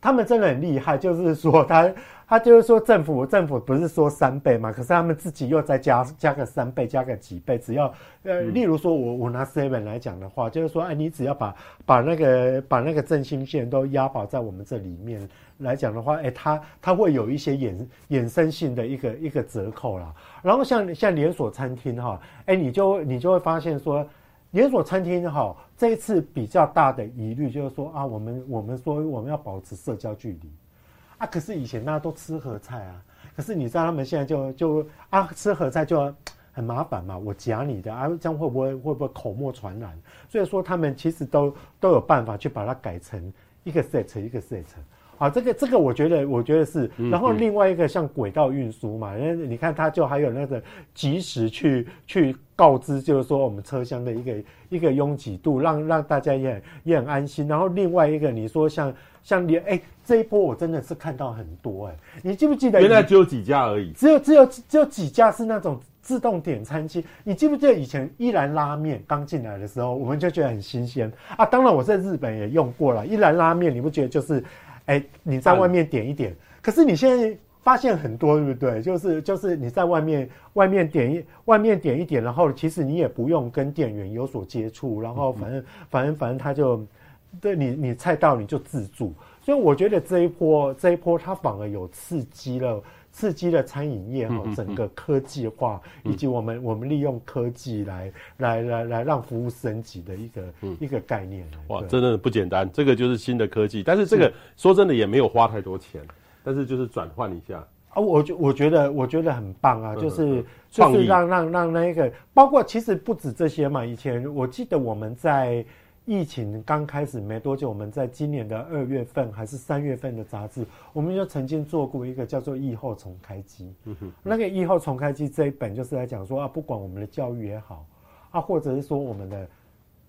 他们真的很厉害，就是说他 他就是说政府政府不是说三倍嘛，可是他们自己又再加加个三倍，加个几倍，只要呃，例如说我我拿 seven 来讲的话，就是说哎，你只要把把那个把那个振兴券都押宝在我们这里面来讲的话，哎，它它会有一些衍衍生性的一个一个折扣啦。然后像像连锁餐厅哈，哎，你就你就会发现说。连锁餐厅哈，这一次比较大的疑虑就是说啊，我们我们说我们要保持社交距离啊，可是以前大家都吃合菜啊，可是你知道他们现在就就啊吃合菜就很麻烦嘛，我夹你的啊，这样会不会会不会口沫传染？所以说他们其实都都有办法去把它改成一个 set 一个 set。啊，这个这个我觉得我觉得是，然后另外一个像轨道运输嘛，因为你看它就还有那个及时去去告知，就是说我们车厢的一个一个拥挤度，让让大家也很也很安心。然后另外一个你说像像你哎，这一波我真的是看到很多哎，你记不记得？原来只有几家而已，只有只有只有几家是那种自动点餐机。你记不记得以前一兰拉面刚进来的时候，我们就觉得很新鲜啊。当然我在日本也用过了，一兰拉面你不觉得就是？哎、欸，你在外面点一点，可是你现在发现很多，对不对？就是就是你在外面外面点一外面点一点，然后其实你也不用跟店员有所接触，然后反正反正反正他就对你你菜到你就自助，所以我觉得这一波这一波它反而有刺激了。刺激了餐饮业哈，整个科技化，以及我们我们利用科技来来来来让服务升级的一个一个概念。哇，真的不简单，这个就是新的科技。但是这个说真的也没有花太多钱，但是就是转换一下啊，我觉我觉得我觉得很棒啊，就是就是让让让那个，包括其实不止这些嘛。以前我记得我们在。疫情刚开始没多久，我们在今年的二月份还是三月份的杂志，我们就曾经做过一个叫做“疫后重开机”。嗯哼，那个“疫后重开机”这一本就是来讲说啊，不管我们的教育也好，啊，或者是说我们的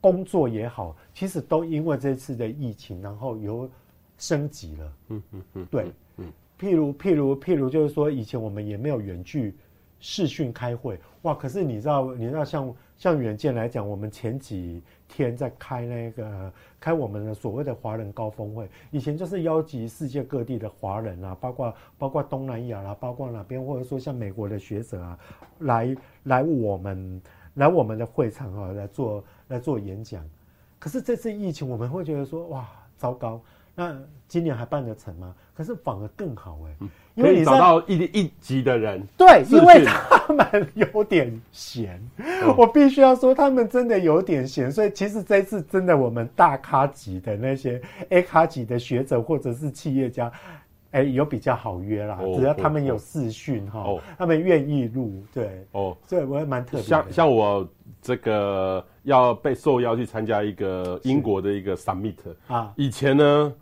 工作也好，其实都因为这次的疫情，然后有升级了。嗯嗯嗯，对，嗯，譬如譬如譬如，就是说以前我们也没有远距视讯开会，哇，可是你知道，你知道像像远见来讲，我们前几天在开那个开我们的所谓的华人高峰会，以前就是邀集世界各地的华人啊，包括包括东南亚啦，包括哪边，或者说像美国的学者啊，来来我们来我们的会场啊来做来做演讲。可是这次疫情，我们会觉得说哇，糟糕。那今年还办得成吗？可是反而更好哎、欸，因为你找到一一级的人，对，因为他们有点闲，嗯、我必须要说他们真的有点闲，所以其实这次真的我们大咖级的那些 A 咖级的学者或者是企业家，哎、欸，有比较好约啦，哦、只要他们有视讯哈，哦、他们愿意录，对，哦，所以我也蛮特别。像像我这个要被受邀去参加一个英国的一个 summit 啊，以前呢。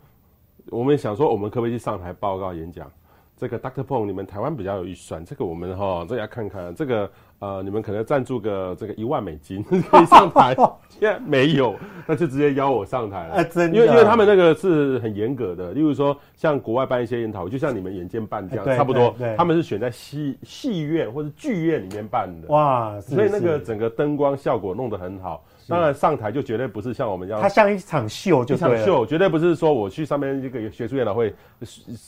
我们想说，我们可不可以去上台报告演讲？这个 Doctor Pong，你们台湾比较有预算，这个我们哈，这要看看这个呃，你们可能赞助个这个一万美金可以上台，现在没有，那就直接邀我上台了。啊、真的，因为因为他们那个是很严格的，例如说像国外办一些研讨会，就像你们眼见办这样，差不多，他们是选在戏戏院或者剧院里面办的。哇，所以那个整个灯光效果弄得很好。当然上台就绝对不是像我们这样，它像一场秀就，就一场秀，绝对不是说我去上面这个学术研讨会，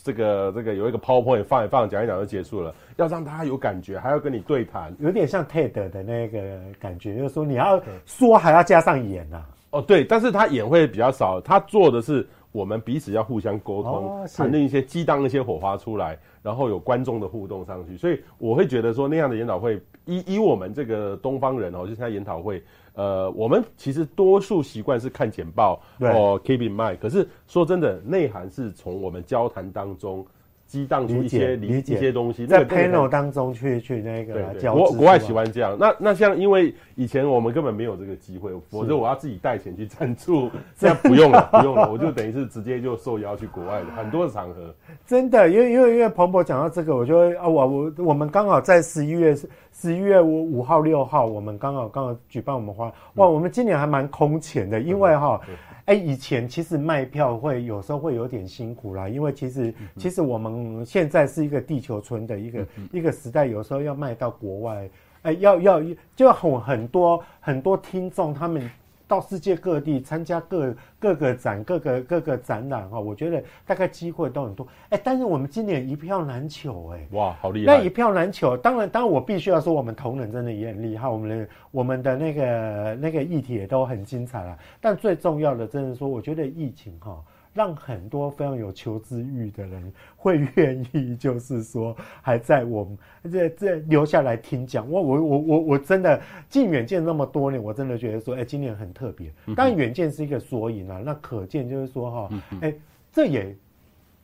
这个这个有一个 PowerPoint 放一放，讲一讲就结束了。要让大家有感觉，还要跟你对谈，有点像 TED 的那个感觉，就是说你要说还要加上演呐、啊。哦，对，但是他演会比较少，他做的是我们彼此要互相沟通，产生、哦、一些激荡一些火花出来，然后有观众的互动上去。所以我会觉得说那样的研讨会，以以我们这个东方人哦，就参加研讨会。呃，我们其实多数习惯是看简报或 keep in mind，可是说真的，内涵是从我们交谈当中。激荡出一些理解一些东西，在 panel 当中去去那个来交。国国外喜欢这样。那那像因为以前我们根本没有这个机会，否则我要自己带钱去赞助，这样不用了，不用了，我就等于是直接就受邀去国外的很多的场合。真的，因为因为因为彭博讲到这个，我就会啊，我我我们刚好在十一月十一月五五号六号，我们刚好刚好举办我们花哇，我们今年还蛮空前的，因为哈。哎，以前其实卖票会有时候会有点辛苦啦，因为其实其实我们现在是一个地球村的一个一个时代，有时候要卖到国外，哎，要要就很很多很多听众他们。到世界各地参加各各个展、各个各个展览哈，我觉得大概机会都很多。哎，但是我们今年一票难求哎，哇，好厉害！那一票难求，当然，当然我必须要说，我们同仁真的也很厉害，我们的我们的那个那个议题也都很精彩了。但最重要的，真的说，我觉得疫情哈。让很多非常有求知欲的人会愿意，就是说还在我们这这留下来听讲。我我我我我真的进远见那么多年，我真的觉得说，哎，今年很特别。当然远见是一个缩影啊，那可见就是说哈，哎，这也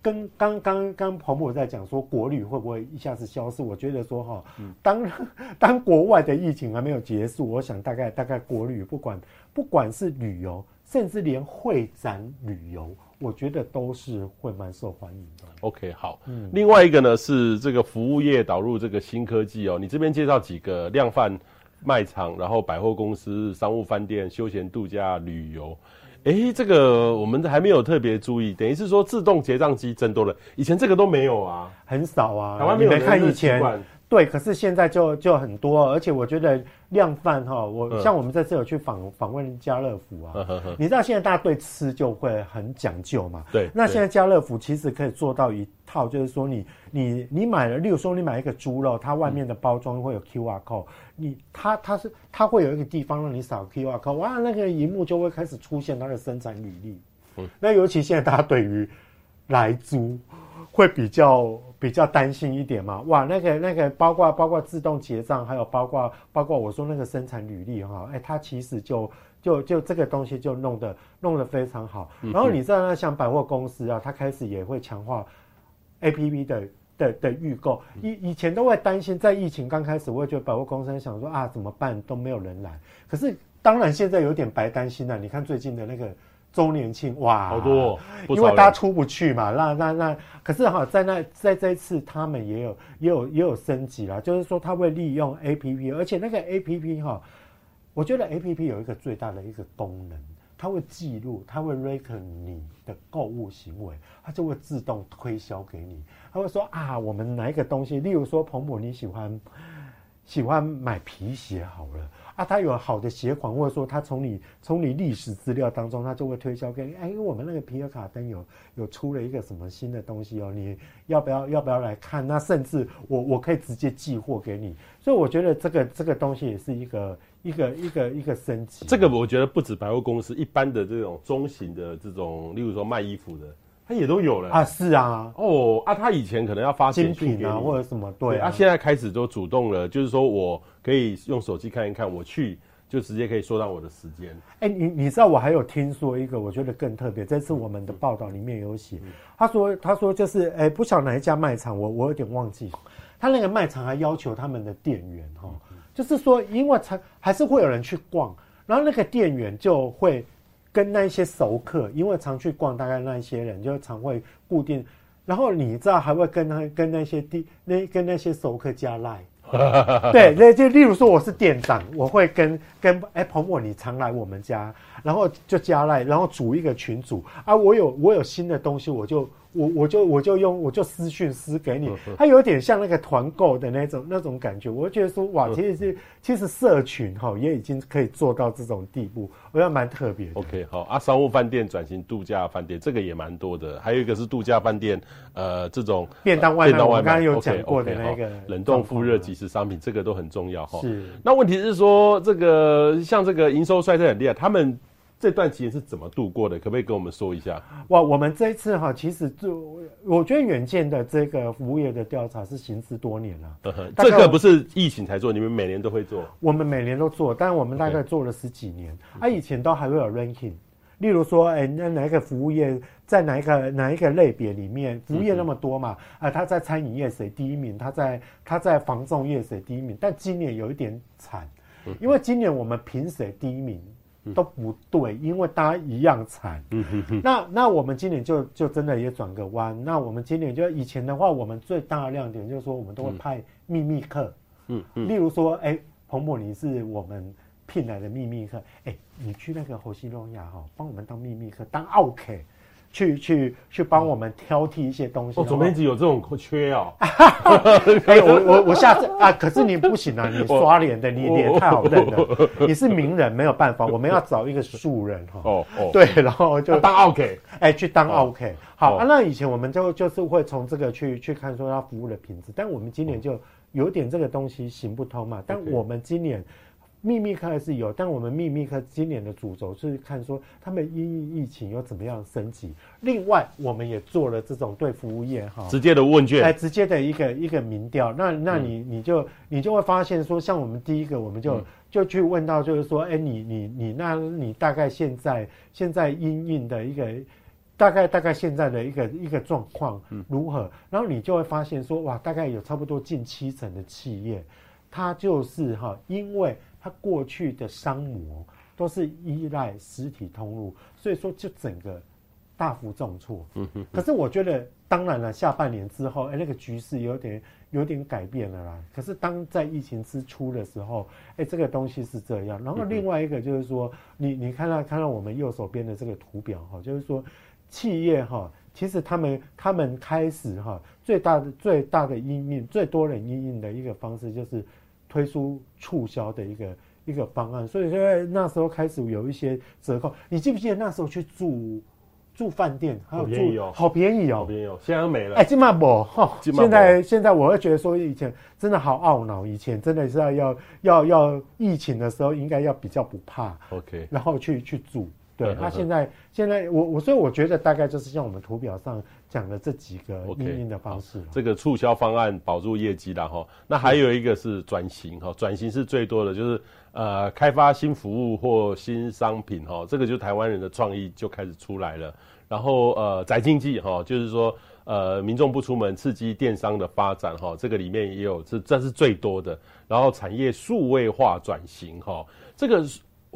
跟刚刚刚彭博在讲说国旅会不会一下子消失？我觉得说哈，当当国外的疫情还没有结束，我想大概大概国旅不管不管是旅游，甚至连会展旅游。我觉得都是会蛮受欢迎的。OK，好。嗯，另外一个呢是这个服务业导入这个新科技哦。你这边介绍几个量贩卖场，然后百货公司、商务饭店、休闲度假、旅游。诶，这个我们还没有特别注意，等于是说自动结账机增多了，以前这个都没有啊，很少啊。台湾没有看以前。对，可是现在就就很多，而且我觉得量贩哈，我、嗯、像我们这次有去访访问家乐福啊，呵呵呵你知道现在大家对吃就会很讲究嘛。对，那现在家乐福其实可以做到一套，就是说你你你买了，例如说你买一个猪肉，它外面的包装会有 QR code，你它它是它会有一个地方让你扫 QR code，哇，那个荧幕就会开始出现它的生产履历。嗯，那尤其现在大家对于来猪会比较。比较担心一点嘛，哇，那个那个包括包括自动结账，还有包括包括我说那个生产履历哈，哎，它其实就就就这个东西就弄得弄得非常好。然后你知道，像百货公司啊，它开始也会强化 APP 的的的预购。以以前都会担心，在疫情刚开始，我也觉得百货公司想说啊，怎么办都没有人来。可是当然现在有点白担心了，你看最近的那个。周年庆哇，好多，因为大家出不去嘛，那那那，可是哈，在那在这一次他们也有也有也有升级啦，就是说他会利用 APP，而且那个 APP 哈，我觉得 A P P 有一个最大的一个功能，它会记录，它会 record 你的购物行为，它就会自动推销给你。它会说啊，我们哪一个东西，例如说彭博你喜欢喜欢买皮鞋好了。啊，他有好的鞋款，或者说他从你从你历史资料当中，他就会推销给你。哎，我们那个皮尔卡登有有出了一个什么新的东西哦，你要不要要不要来看？那甚至我我可以直接寄货给你。所以我觉得这个这个东西也是一个一个一个一个升级。这个我觉得不止百货公司，一般的这种中型的这种，例如说卖衣服的。他也都有了。啊，是啊，哦啊，他以前可能要发新品啊，或者什么，对啊，他现在开始都主动了，就是说我可以用手机看一看，我去就直接可以缩短我的时间。哎，你你知道我还有听说一个，我觉得更特别，这次我们的报道里面有写，他说他说就是哎，不晓得哪一家卖场，我我有点忘记，他那个卖场还要求他们的店员哈，就是说因为才还是会有人去逛，然后那个店员就会。跟那些熟客，因为常去逛，大概那一些人就常会固定，然后你知道还会跟他跟那些地那跟那些熟客加赖，对，那就例如说我是店长，我会跟跟哎彭某你常来我们家，然后就加赖，然后组一个群组啊，我有我有新的东西我就。我我就我就用我就私讯私给你，它有点像那个团购的那种那种感觉，我就觉得说哇，其实是其实社群哈也已经可以做到这种地步，我觉得蛮特别的。OK，好啊，商务饭店转型度假饭店，这个也蛮多的，还有一个是度假饭店，呃，这种便当外卖，我刚刚有讲过的那个 okay, okay, 冷冻复热即时商品，这个都很重要哈。是，那问题是说这个像这个营收衰退很厉害，他们。这段期间是怎么度过的？可不可以跟我们说一下？哇，我们这一次哈，其实就我觉得远见的这个服务业的调查是行之多年了。嗯、这个不是疫情才做，你们每年都会做？我们每年都做，但我们大概做了十几年。啊，以前都还会有 ranking，例如说，哎，那哪一个服务业在哪一个哪一个类别里面？服务业那么多嘛，啊，他在餐饮业谁第一名？他在他在房仲业谁第一名？但今年有一点惨，因为今年我们评谁第一名？都不对，因为大家一样惨。那那我们今年就就真的也转个弯。那我们今年就以前的话，我们最大的亮点就是说，我们都会派秘密客。嗯嗯。例如说，哎、欸，彭博你是我们聘来的秘密客，哎、欸，你去那个侯西诺亚哈，帮我们当秘密客，当奥客。去去去帮我们挑剔一些东西。哦，总编辑有这种缺哦。哎，我我我下次啊，可是你不行啊，你刷脸的，你脸太好认了。你是名人，没有办法，我们要找一个素人哈。哦哦。对，然后就当 OK，哎，去当 OK。好啊，那以前我们就就是会从这个去去看说他服务的品质，但我们今年就有点这个东西行不通嘛。但我们今年。秘密课还是有，但我们秘密课今年的主轴是看说他们因疫情有怎么样升级。另外，我们也做了这种对服务业哈直接的问卷，哎，直接的一个一个民调。那那你你就你就会发现说，像我们第一个，我们就就去问到，就是说，哎，你你你那你大概现在现在因应的一个大概大概现在的一个一个状况如何？然后你就会发现说，哇，大概有差不多近七成的企业，它就是哈，因为它过去的商模都是依赖实体通路，所以说就整个大幅重挫。嗯哼。可是我觉得，当然了，下半年之后，哎，那个局势有点有点改变了啦。可是当在疫情之初的时候，哎，这个东西是这样。然后另外一个就是说，你你看到看到我们右手边的这个图表哈，就是说企业哈，其实他们他们开始哈，最大的最大的阴影最多人阴影的一个方式就是。推出促销的一个一个方案，所以在那时候开始有一些折扣。你记不记得那时候去住住饭店，还有住好便宜哦，好便宜哦，现在都没了。哎，金马博哈，现在现在我会觉得说以前真的好懊恼，以前真的是要要要要疫情的时候应该要比较不怕，OK，然后去去住。对，他现在现在我我所以我觉得大概就是像我们图表上讲的这几个营运的方式。这个促销方案保住业绩的哈，那还有一个是转型哈，转型是最多的，就是呃开发新服务或新商品哈，这个就台湾人的创意就开始出来了。然后呃宅经济哈，就是说呃民众不出门刺激电商的发展哈，这个里面也有这这是最多的。然后产业数位化转型哈，这个。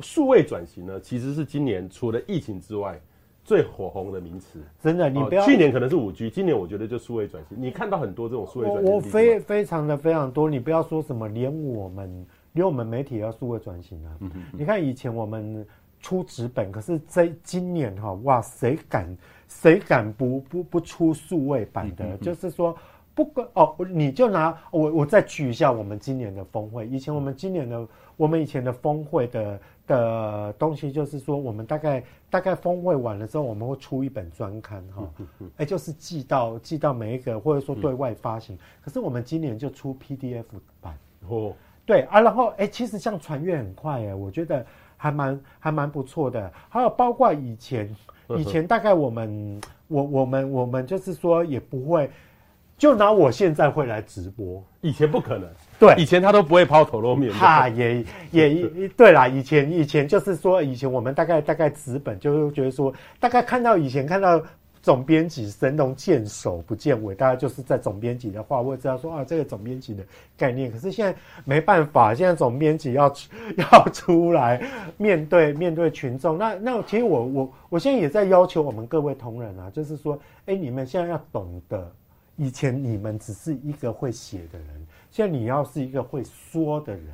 数位转型呢，其实是今年除了疫情之外最火红的名词。真的，你不要、哦、去年可能是五 G，今年我觉得就数位转型。你看到很多这种数位转型，我非非常的非常多。你不要说什么，连我们连我们媒体也要数位转型啊。嗯哼哼，你看以前我们出纸本，可是这今年哈，哇，谁敢谁敢不不不出数位版的？嗯、哼哼就是说。不管哦，你就拿我我再举一下我们今年的峰会。以前我们今年的我们以前的峰会的的东西，就是说我们大概大概峰会完了之后，我们会出一本专刊哈，哎，就是寄到寄到每一个或者说对外发行。可是我们今年就出 PDF 版哦，对啊，然后哎，其实像传阅很快哎，我觉得还蛮还蛮不错的。还有包括以前以前大概我们我我们我们就是说也不会。就拿我现在会来直播，以前不可能。对，以前他都不会抛头露面。哈，也也 对啦，以前以前就是说，以前我们大概大概纸本就会觉得说，大概看到以前看到总编辑神龙见首不见尾，大概就是在总编辑的话，我也知道说啊，这个总编辑的概念。可是现在没办法，现在总编辑要 要出来面对面对群众。那那其实我我我现在也在要求我们各位同仁啊，就是说，哎，你们现在要懂得。以前你们只是一个会写的人，现在你要是一个会说的人，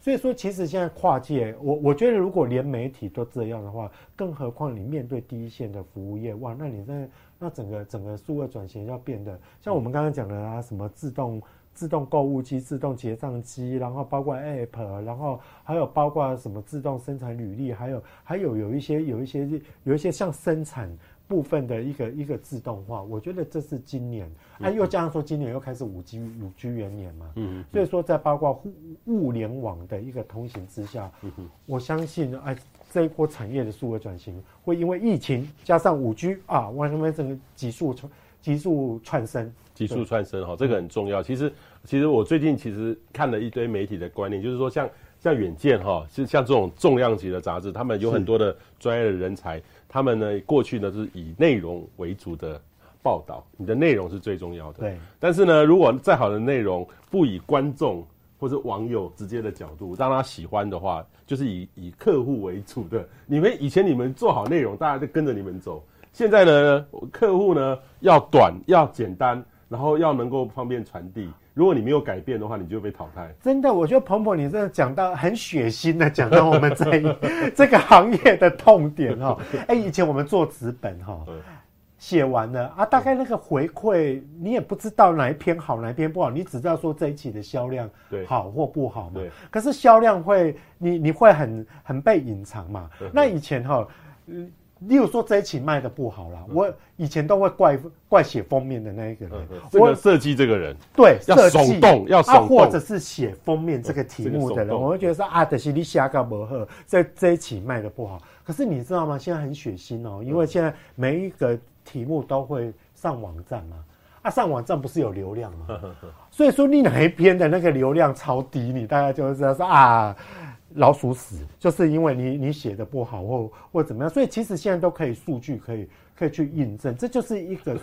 所以说其实现在跨界，我我觉得如果连媒体都这样的话，更何况你面对第一线的服务业，哇，那你在那整个整个数位转型要变得像我们刚刚讲的啊，什么自动自动购物机、自动结账机，然后包括 App，然后还有包括什么自动生产履历，还有还有有一些有一些有一些像生产。部分的一个一个自动化，我觉得这是今年，哎、啊，又加上说今年又开始五 G 五 G 元年嘛，嗯，所以说在包括互物联网的一个通行之下，嗯哼，我相信哎，这一波产业的数位转型会因为疫情加上五 G 啊，完全整个急速窜急速窜升，急速窜升哈，这个很重要。其实其实我最近其实看了一堆媒体的观念，就是说像像远见哈，是像这种重量级的杂志，他们有很多的专业的人才。他们呢，过去呢是以内容为主的报道，你的内容是最重要的。对。但是呢，如果再好的内容不以观众或者网友直接的角度让他喜欢的话，就是以以客户为主的。你们以前你们做好内容，大家就跟着你们走。现在呢，客户呢要短要简单，然后要能够方便传递。如果你没有改变的话，你就被淘汰。真的，我觉得鹏鹏，你真的讲到很血腥的，讲到我们这一 这个行业的痛点哈。哎、欸，以前我们做纸本哈，写完了啊，大概那个回馈你也不知道哪一篇好，哪一篇不好，你只知道说这一期的销量好或不好嘛。可是销量会，你你会很很被隐藏嘛。那以前哈，嗯。例如说这一期卖的不好啦，我以前都会怪怪写封面的那一个人，这个设计这个人，对，要手动，要手动，或者是写封面这个题目的人，我会觉得说啊，德西你写个摩赫在这一期卖的不好。可是你知道吗？现在很血腥哦，因为现在每一个题目都会上网站嘛，啊，上网站不是有流量吗？所以说你哪一篇的那个流量超低，你大概就会知道说啊。老鼠屎，就是因为你你写的不好或或怎么样，所以其实现在都可以数据可以可以去印证，这就是一个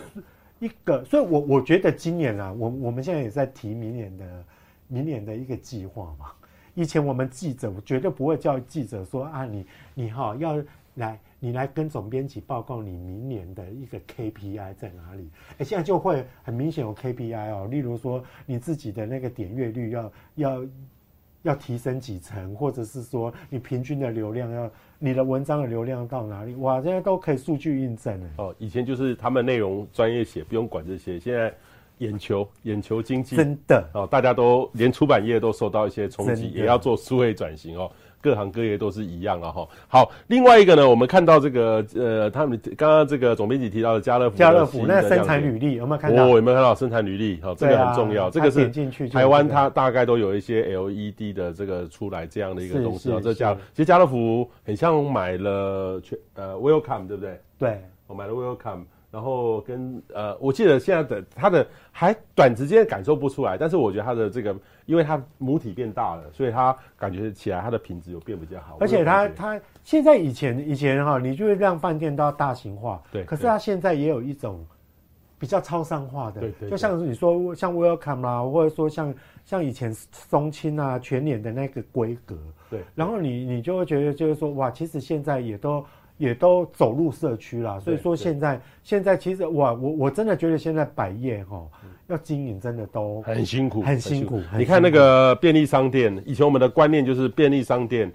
一个，所以我我觉得今年啊，我我们现在也在提明年的明年的一个计划嘛。以前我们记者我绝对不会叫记者说啊，你你哈要来你来跟总编辑报告你明年的一个 KPI 在哪里？哎，现在就会很明显有 KPI 哦，例如说你自己的那个点阅率要要。要提升几层，或者是说你平均的流量要，你的文章的流量到哪里？哇，现在都可以数据印证了。哦，以前就是他们内容专业写，不用管这些。现在眼球眼球经济真的哦，大家都连出版业都受到一些冲击，也要做数位转型哦。各行各业都是一样了哈。好，另外一个呢，我们看到这个呃，他们刚刚这个总编辑提到的家乐福，家乐福那生产履历有没有看到？哦，有没有看到生产履历？好、哦，这个很重要。啊、这个是台湾，它大概都有一些 LED 的这个出来这样的一个东西啊。这家其实家乐福很像买了全呃 Welcome 对不对？对，我买了 Welcome。然后跟呃，我记得现在的它的还短时间感受不出来，但是我觉得它的这个，因为它母体变大了，所以它感觉起来它的品质有变比较好。而且它它现在以前以前哈，你就会让饭店都要大型化，对。可是它现在也有一种比较超商化的，对对。就像你说像 Welcome 啦，或者说像像以前松青啊全年的那个规格，对。然后你你就会觉得就是说哇，其实现在也都。也都走入社区啦，所以说现在现在其实我，我我真的觉得现在百业哈，要经营真的都很辛苦，很辛苦。你看那个便利商店，以前我们的观念就是便利商店，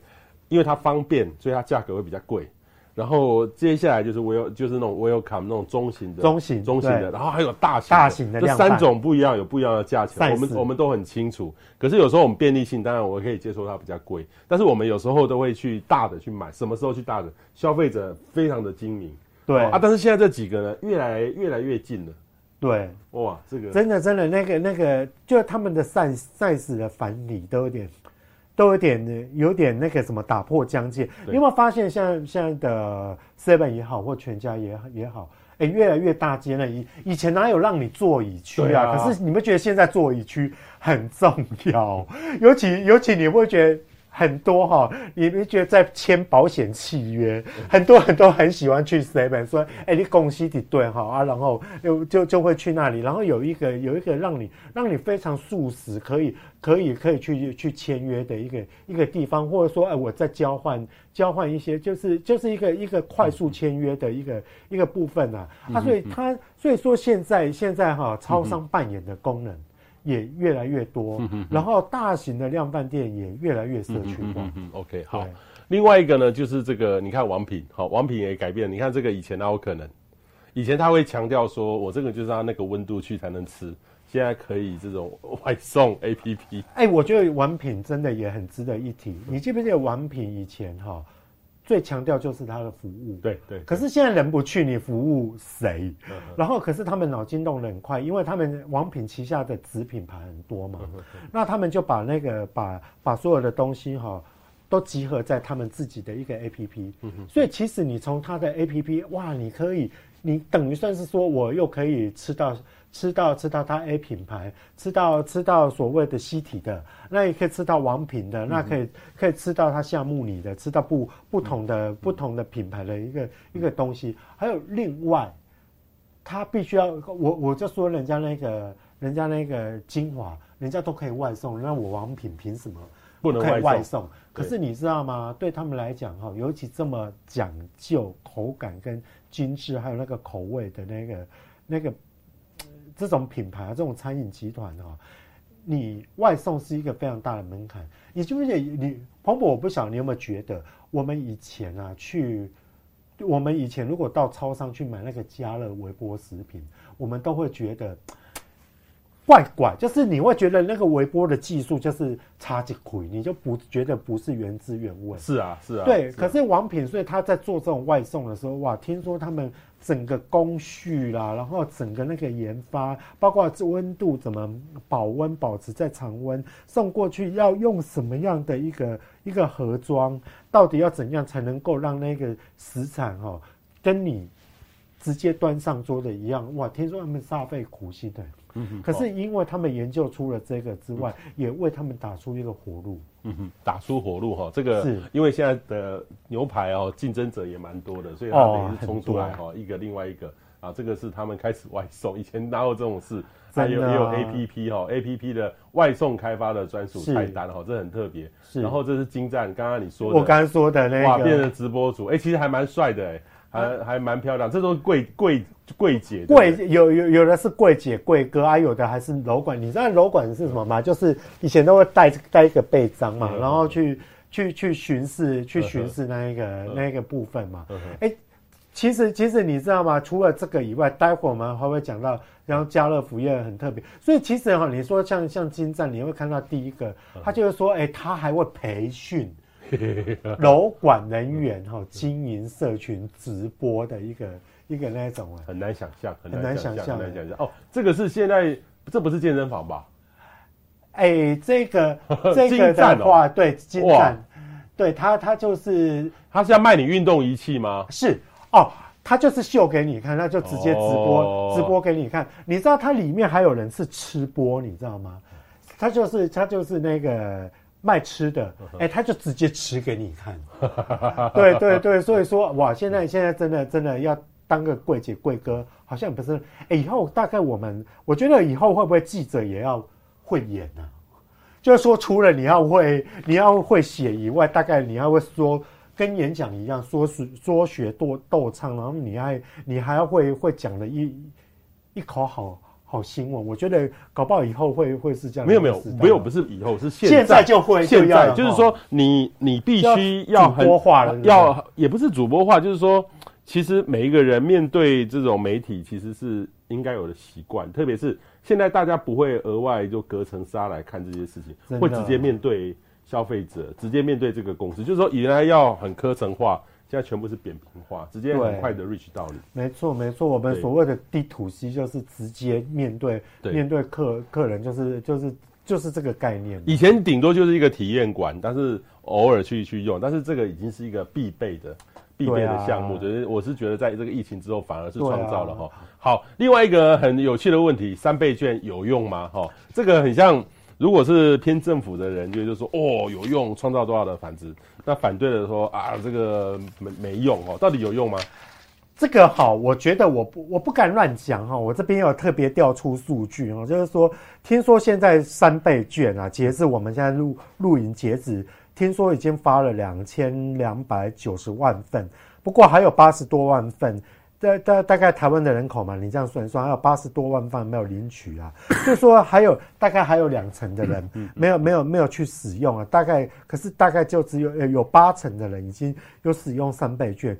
因为它方便，所以它价格会比较贵。然后接下来就是 Wel 就是那种 Welcome 那种中型的，中型中型的，然后还有大型大型的，这三种不一样，有不一样的价钱，我们我们都很清楚。可是有时候我们便利性，当然我可以接受它比较贵，但是我们有时候都会去大的去买。什么时候去大的？消费者非常的精明，对、哦、啊。但是现在这几个呢，越来越来越近了，对，哇，这个真的真的那个那个，就他们的 size size 的反理都有点。都有点有点那个什么打破疆界，你有没有发现像现在的 Seven 也好，或全家也也好，哎、欸，越来越大街了。以以前哪有让你座椅区啊？可是你们觉得现在座椅区很重要，尤其尤其你会觉得。很多哈，你们觉得在签保险契约，很多人都很喜欢去 Seven 说，哎、欸，你公司的对哈啊，然后就就就会去那里，然后有一个有一个让你让你非常速食，可以可以可以去去签约的一个一个地方，或者说，哎、欸，我在交换交换一些，就是就是一个一个快速签约的一个、嗯、一个部分啊，啊，所以他所以说现在现在哈，超商扮演的功能。也越来越多，嗯、哼哼然后大型的量贩店也越来越社区化。嗯嗯，OK，好。另外一个呢，就是这个，你看王品，好，王品也改变。你看这个以前哪有可能？以前他会强调说，我这个就是要那个温度去才能吃，现在可以这种外送 APP。哎、欸，我觉得王品真的也很值得一提。你记不记得王品以前哈？最强调就是他的服务，对对。可是现在人不去，你服务谁？然后，可是他们脑筋动得很快，因为他们王品旗下的子品牌很多嘛，那他们就把那个把把所有的东西哈，都集合在他们自己的一个 APP。所以其实你从他的 APP，哇，你可以，你等于算是说我又可以吃到。吃到吃到它 A 品牌，吃到吃到所谓的西体的，那也可以吃到王品的，那可以可以吃到它夏目里的，吃到不不同的不同的品牌的一个一个东西。还有另外，他必须要我我就说人家那个人家那个精华，人家都可以外送，那我王品凭什么不能可以外送？可是你知道吗？对他们来讲哈，尤其这么讲究口感跟精致，还有那个口味的那个那个。这种品牌啊，这种餐饮集团啊，你外送是一个非常大的门槛。你记不记得你彭博？我不晓得你有没有觉得，我们以前啊去，我们以前如果到超商去买那个加热微波食品，我们都会觉得怪怪，就是你会觉得那个微波的技术就是差几亏，你就不觉得不是原汁原味。是啊，是啊。对，可是王品，所以他在做这种外送的时候，哇，听说他们。整个工序啦，然后整个那个研发，包括这温度怎么保温保持在常温，送过去要用什么样的一个一个盒装，到底要怎样才能够让那个食材哈，跟你直接端上桌的一样？哇，听说他们煞费苦心的。嗯哼，可是因为他们研究出了这个之外，嗯、也为他们打出一个活路。嗯哼，打出活路哈，这个是因为现在的牛排哦，竞争者也蛮多的，所以他们也是冲出来哈，一个另外一个啊，这个是他们开始外送，以前哪有这种事？还有也有 A P P 哈，A P P 的外送开发的专属菜单哈，这很特别。是，然后这是精湛，刚刚你说的，我刚刚说的那个，哇，变成直播主，哎、欸，其实还蛮帅的哎。还还蛮漂亮，这都是柜柜柜姐，柜有有有的是柜姐柜哥啊，有的还是楼管。你知道楼管是什么吗？就是以前都会带带一个背章嘛，然后去去去巡视，去巡视那一个那一个部分嘛。哎，其实其实你知道吗？除了这个以外，待会儿我们还会讲到，然后家乐福也很特别。所以其实哈，你说像像金站，你会看到第一个，他就是说，哎，他还会培训。楼管人员哈，经营社群直播的一个一个那种啊，很难想象，很难想象，很难想象哦。这个是现在，这不是健身房吧？哎，这个 这个的话，对，金站，对他，他就是他是要卖你运动仪器吗？是哦，他就是秀给你看，他就直接直播直播给你看。你知道他里面还有人是吃播，你知道吗？他就是他就是那个。卖吃的，哎、他就直接吃给你看。对对对，所以说哇，现在现在真的真的要当个柜姐柜哥，好像不是。哎、以后大概我们，我觉得以后会不会记者也要会演呢、就是说，除了你要会你要会写以外，大概你要会说跟演讲一样，说是说学逗逗唱，然后你还你还要会会讲的一一口好。好新闻。我觉得搞不好以后会会是这样。没有没有没有，不是以后是现在，现在就会现在就是说你你必须要很主播化了，要也不是主播化，就是说其实每一个人面对这种媒体其实是应该有的习惯，特别是现在大家不会额外就隔层纱来看这些事情，会直接面对消费者，直接面对这个公司，就是说原来要很科层化。现在全部是扁平化，直接很快的 reach 到你。没错，没错，我们所谓的 D to C 就是直接面对面对客客人，就是就是就是这个概念。以前顶多就是一个体验馆，但是偶尔去去用，但是这个已经是一个必备的必备的项目。就是我是觉得在这个疫情之后，反而是创造了哈。好，另外一个很有趣的问题，三倍券有用吗？哈，这个很像。如果是偏政府的人，就就说哦有用，创造多少的产值。那反对的说啊这个没没用哦，到底有用吗？这个好，我觉得我不我不敢乱讲哈，我这边有特别调出数据哦，就是说听说现在三倍券啊，截至我们现在录录影截止，听说已经发了两千两百九十万份，不过还有八十多万份。大大大概台湾的人口嘛，你这样算一算，还有八十多万份没有领取啊，就说还有大概还有两成的人没有没有没有去使用啊，大概可是大概就只有有八成的人已经有使用三倍券。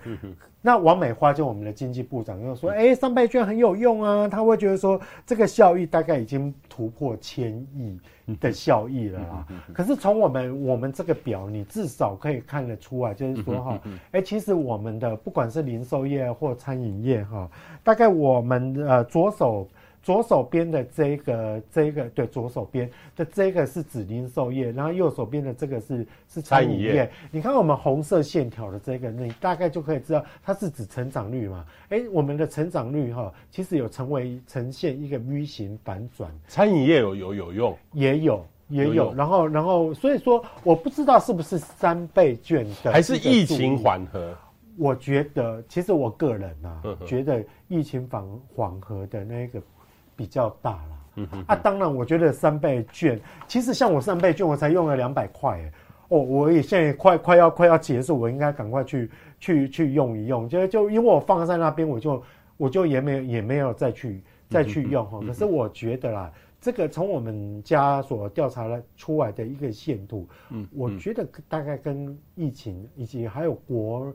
那王美花就我们的经济部长又说，哎，三倍券很有用啊，他会觉得说这个效益大概已经突破千亿的效益了啦。可是从我们我们这个表，你至少可以看得出啊，就是说哈，哎，其实我们的不管是零售业或餐饮业哈，大概我们呃左手。左手边的这个这个对，左手边的这个是指零售业，然后右手边的这个是是餐饮业。你看我们红色线条的这个，你大概就可以知道它是指成长率嘛。哎，我们的成长率哈，其实有成为呈现一个 V 型反转。餐饮业有有有用，也有也有，然后然后所以说我不知道是不是三倍券的，还是疫情缓和。我觉得其实我个人啊，觉得疫情缓缓和的那个。比较大了，嗯哼啊，当然，我觉得三倍券，其实像我三倍券，我才用了两百块，哦，我也现在快快要快要结束，我应该赶快去去去用一用，就就因为我放在那边，我就我就也没有也没有再去再去用哈。可是我觉得啦，这个从我们家所调查了出来的一个限度，嗯，我觉得大概跟疫情以及还有国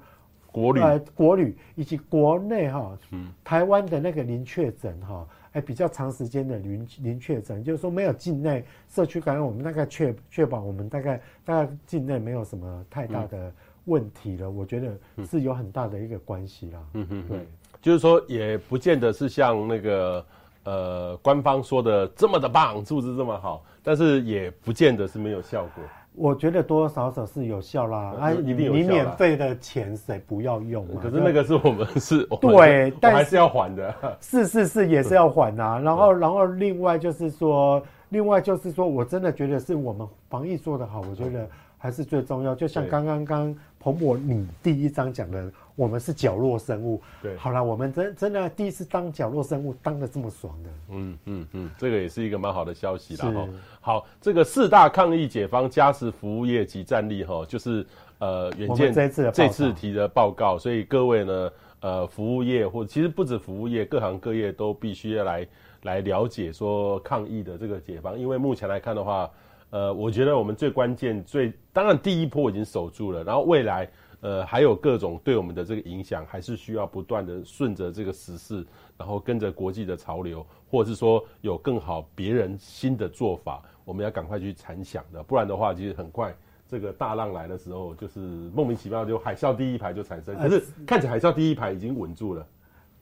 国旅。呃国旅以及国内哈，嗯，台湾的那个零确诊哈。哎，比较长时间的零零确诊，就是说没有境内社区感染，我们大概确确保我们大概大概境内没有什么太大的问题了。嗯、我觉得是有很大的一个关系啦。嗯嗯，对，就是说也不见得是像那个呃官方说的这么的棒，素质这么好，但是也不见得是没有效果。我觉得多多少少是有效啦，啊，一定有效。你免费的钱谁不要用嘛？可是那个是我们是，对，但还是要还的。是是是，也是要还啊。然后然后另外就是说，另外就是说我真的觉得是我们防疫做得好，我觉得还是最重要。就像刚刚刚彭博你第一章讲的。我们是角落生物，对，好了，我们真真的第一次当角落生物，当的这么爽的，嗯嗯嗯，这个也是一个蛮好的消息啦。哈。好，这个四大抗疫解方加持服务业及战力哈，就是呃远见这次这次提的报告，所以各位呢，呃服务业或者其实不止服务业，各行各业都必须要来来了解说抗疫的这个解方，因为目前来看的话，呃，我觉得我们最关键最当然第一波已经守住了，然后未来。呃，还有各种对我们的这个影响，还是需要不断的顺着这个时势，然后跟着国际的潮流，或者是说有更好别人新的做法，我们要赶快去参想的，不然的话，其实很快这个大浪来的时候，就是莫名其妙就海啸第一排就产生。可是看起来海啸第一排已经稳住了。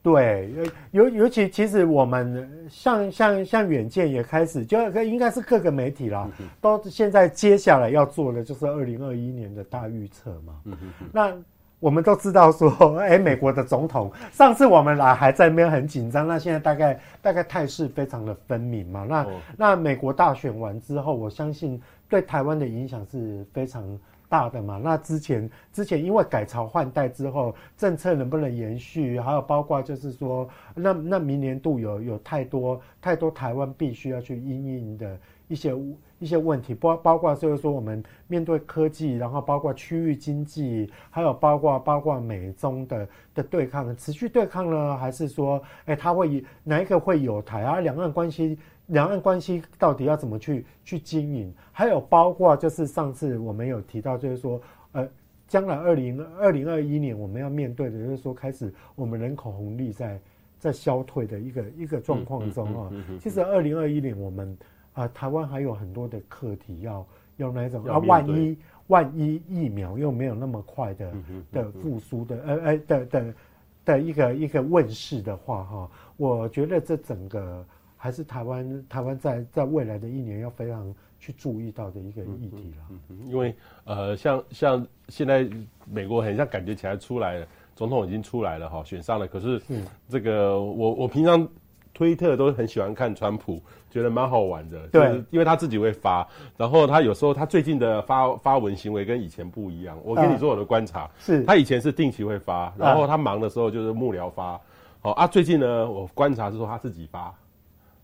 对，尤尤其其实我们像像像远见也开始，就应该是各个媒体啦，都现在接下来要做的就是二零二一年的大预测嘛。那我们都知道说，哎，美国的总统上次我们来还在那边很紧张，那现在大概大概态势非常的分明嘛。那那美国大选完之后，我相信对台湾的影响是非常。大的嘛，那之前之前因为改朝换代之后，政策能不能延续，还有包括就是说，那那明年度有有太多太多台湾必须要去应应的一些一些问题，包包括就是说我们面对科技，然后包括区域经济，还有包括包括美中的的对抗，持续对抗呢，还是说，哎，它会哪一个会有台啊？两岸关系，两岸关系到底要怎么去去经营？还有包括就是上次我们有提到，就是说，呃，将来二零二零二一年我们要面对的，就是说开始我们人口红利在在消退的一个一个状况中啊。其实二零二一年我们。啊，台湾还有很多的课题要要那种啊，万一万一疫苗又没有那么快的的复苏的呃呃的的的一个一个问世的话哈，我觉得这整个还是台湾台湾在在未来的一年要非常去注意到的一个议题了。嗯嗯因为呃，像像现在美国很像感觉起来出来了，总统已经出来了哈，选上了，可是这个我我平常。推特都很喜欢看川普，觉得蛮好玩的。对，就是因为他自己会发，然后他有时候他最近的发发文行为跟以前不一样。我跟你说我的观察，是、呃、他以前是定期会发，然后他忙的时候就是幕僚发。好、呃、啊，最近呢，我观察是说他自己发。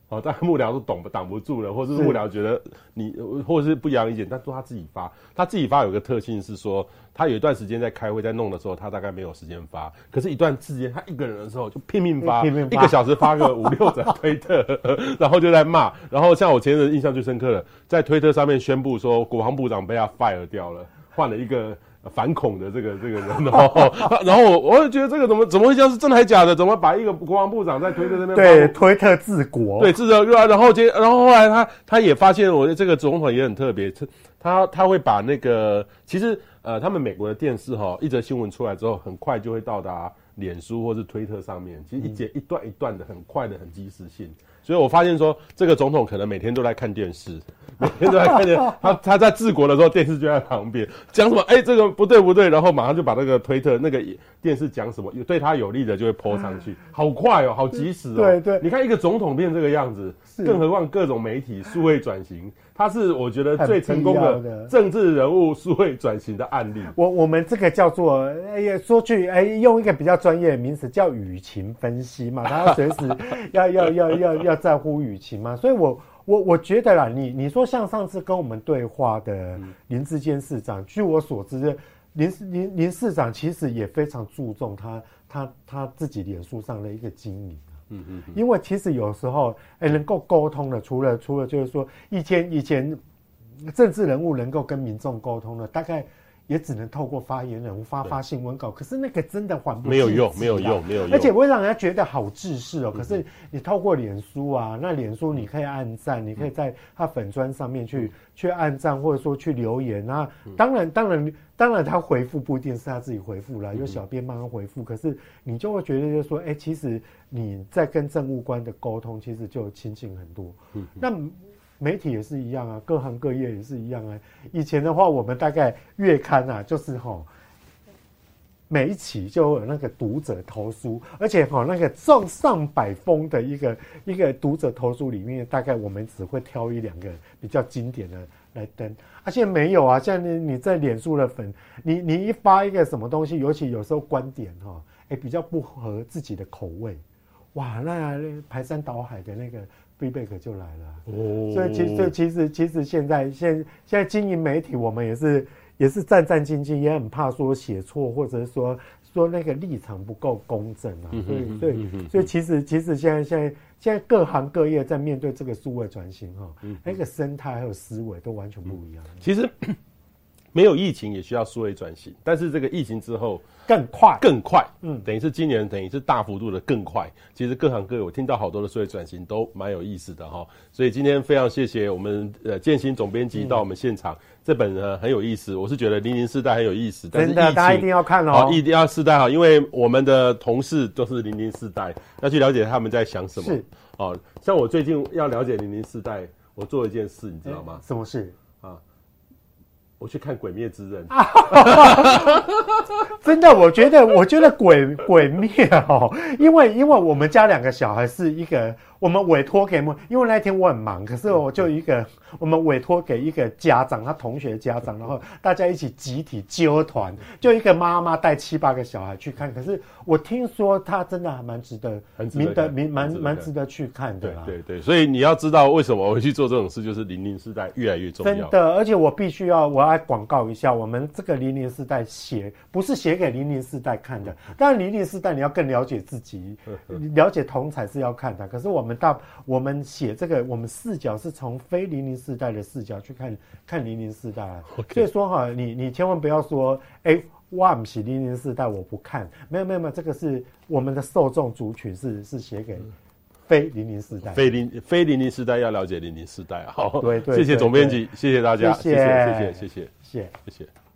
哦，但幕僚都挡挡不住了，或者是幕僚觉得你，或者是不一样意见，但说他自己发，他自己发有个特性是说，他有一段时间在开会在弄的时候，他大概没有时间发，可是一段时间他一个人的时候就拼命发，拼命发一个小时发个五六则推特，然后就在骂，然后像我前阵印象最深刻的，在推特上面宣布说国防部长被他 fire 掉了，换了一个。反恐的这个这个人哦，然后 我我就觉得这个怎么怎么会像是真的还假的？怎么把一个国防部长在推特那边对推特治国对治国对啊？然后接然后后来他他也发现，我的这个总统也很特别，他他会把那个其实呃他们美国的电视哈一则新闻出来之后，很快就会到达脸书或是推特上面，其实一节一段一段的很快的很及时性。所以我发现说，这个总统可能每天都在看电视，每天都在看见 他他在治国的时候，电视就在旁边讲什么，哎，这个不对不对，然后马上就把那个推特那个电视讲什么有对他有利的就会 po 上去，好快哦，好及时哦。对对，你看一个总统变这个样子，更何况各种媒体数位转型。他是我觉得最成功的政治人物数位转型的案例。我我们这个叫做哎呀，说句哎，用一个比较专业的名词叫舆情分析嘛，他随时要要要要要在乎舆情嘛。所以我我我觉得啦，你你说像上次跟我们对话的林志坚市长，据我所知，林林林市长其实也非常注重他他他自己脸书上的一个经营。嗯嗯，因为其实有时候，哎，能够沟通的，除了除了就是说，以前以前政治人物能够跟民众沟通的，大概也只能透过发言人发发新闻稿。可是那个真的还不没有用，没有用，没有用，而且会让人家觉得好自私哦。可是你透过脸书啊，那脸书你可以按赞，你可以在他粉砖上面去去按赞，或者说去留言啊。当然，当然。当然，他回复不一定是他自己回复了，有小编帮他回复。可是你就会觉得，就是说，哎，其实你在跟政务官的沟通，其实就亲近很多。那媒体也是一样啊，各行各业也是一样啊。以前的话，我们大概月刊啊，就是吼，每一期就有那个读者投书，而且吼那个上上百封的一个一个读者投书里面，大概我们只会挑一两个比较经典的来登。啊，现在没有啊！像你你在脸书的粉，你你一发一个什么东西，尤其有时候观点哈，哎，比较不合自己的口味，哇，那排山倒海的那个 feedback 就来了。哦，所以其实其实其实现在现现在经营媒体，我们也是也是战战兢兢，也很怕说写错，或者是说说那个立场不够公正啊。所以所以所以其实其实现在现在。现在各行各业在面对这个数位转型哈，那个生态还有思维都完全不一样。其实没有疫情也需要数位转型，但是这个疫情之后更快更快，嗯，等于是今年等于是大幅度的更快。其实各行各业我听到好多的数位转型都蛮有意思的哈，所以今天非常谢谢我们呃建新总编辑到我们现场。这本呢很有意思，我是觉得零零四代很有意思，真的，大家一定要看哦，一定要世代哈，因为我们的同事都是零零四代，要去了解他们在想什么。是，哦，像我最近要了解零零四代，我做一件事，你知道吗？什么事啊？我去看《鬼灭之刃》。啊 真的，我觉得，我觉得鬼鬼灭哦，因为因为我们家两个小孩是一个。我们委托给因为那天我很忙，可是我就一个，我们委托给一个家长，他同学家长，然后大家一起集体揪团，就一个妈妈带七八个小孩去看。可是我听说他真的还蛮值得，蛮得蛮蛮蛮值得去看的啦。对对对，所以你要知道为什么我会去做这种事，就是零零世代越来越重要。真的，而且我必须要我要广告一下，我们这个零零世代写不是写给零零世代看的，当然零零世代你要更了解自己，了解同才是要看的，可是我们。我们大我们写这个，我们视角是从非零零世代的视角去看看零零世代.所以说哈，你你千万不要说，哎，我不是零零世代，我不看，没有没有没有，这个是我们的受众族群是是写给非零零世代，非零非零零世代要了解零零世代啊，好，对对，对，谢谢总编辑，谢谢大家，谢谢谢谢。谢谢。谢谢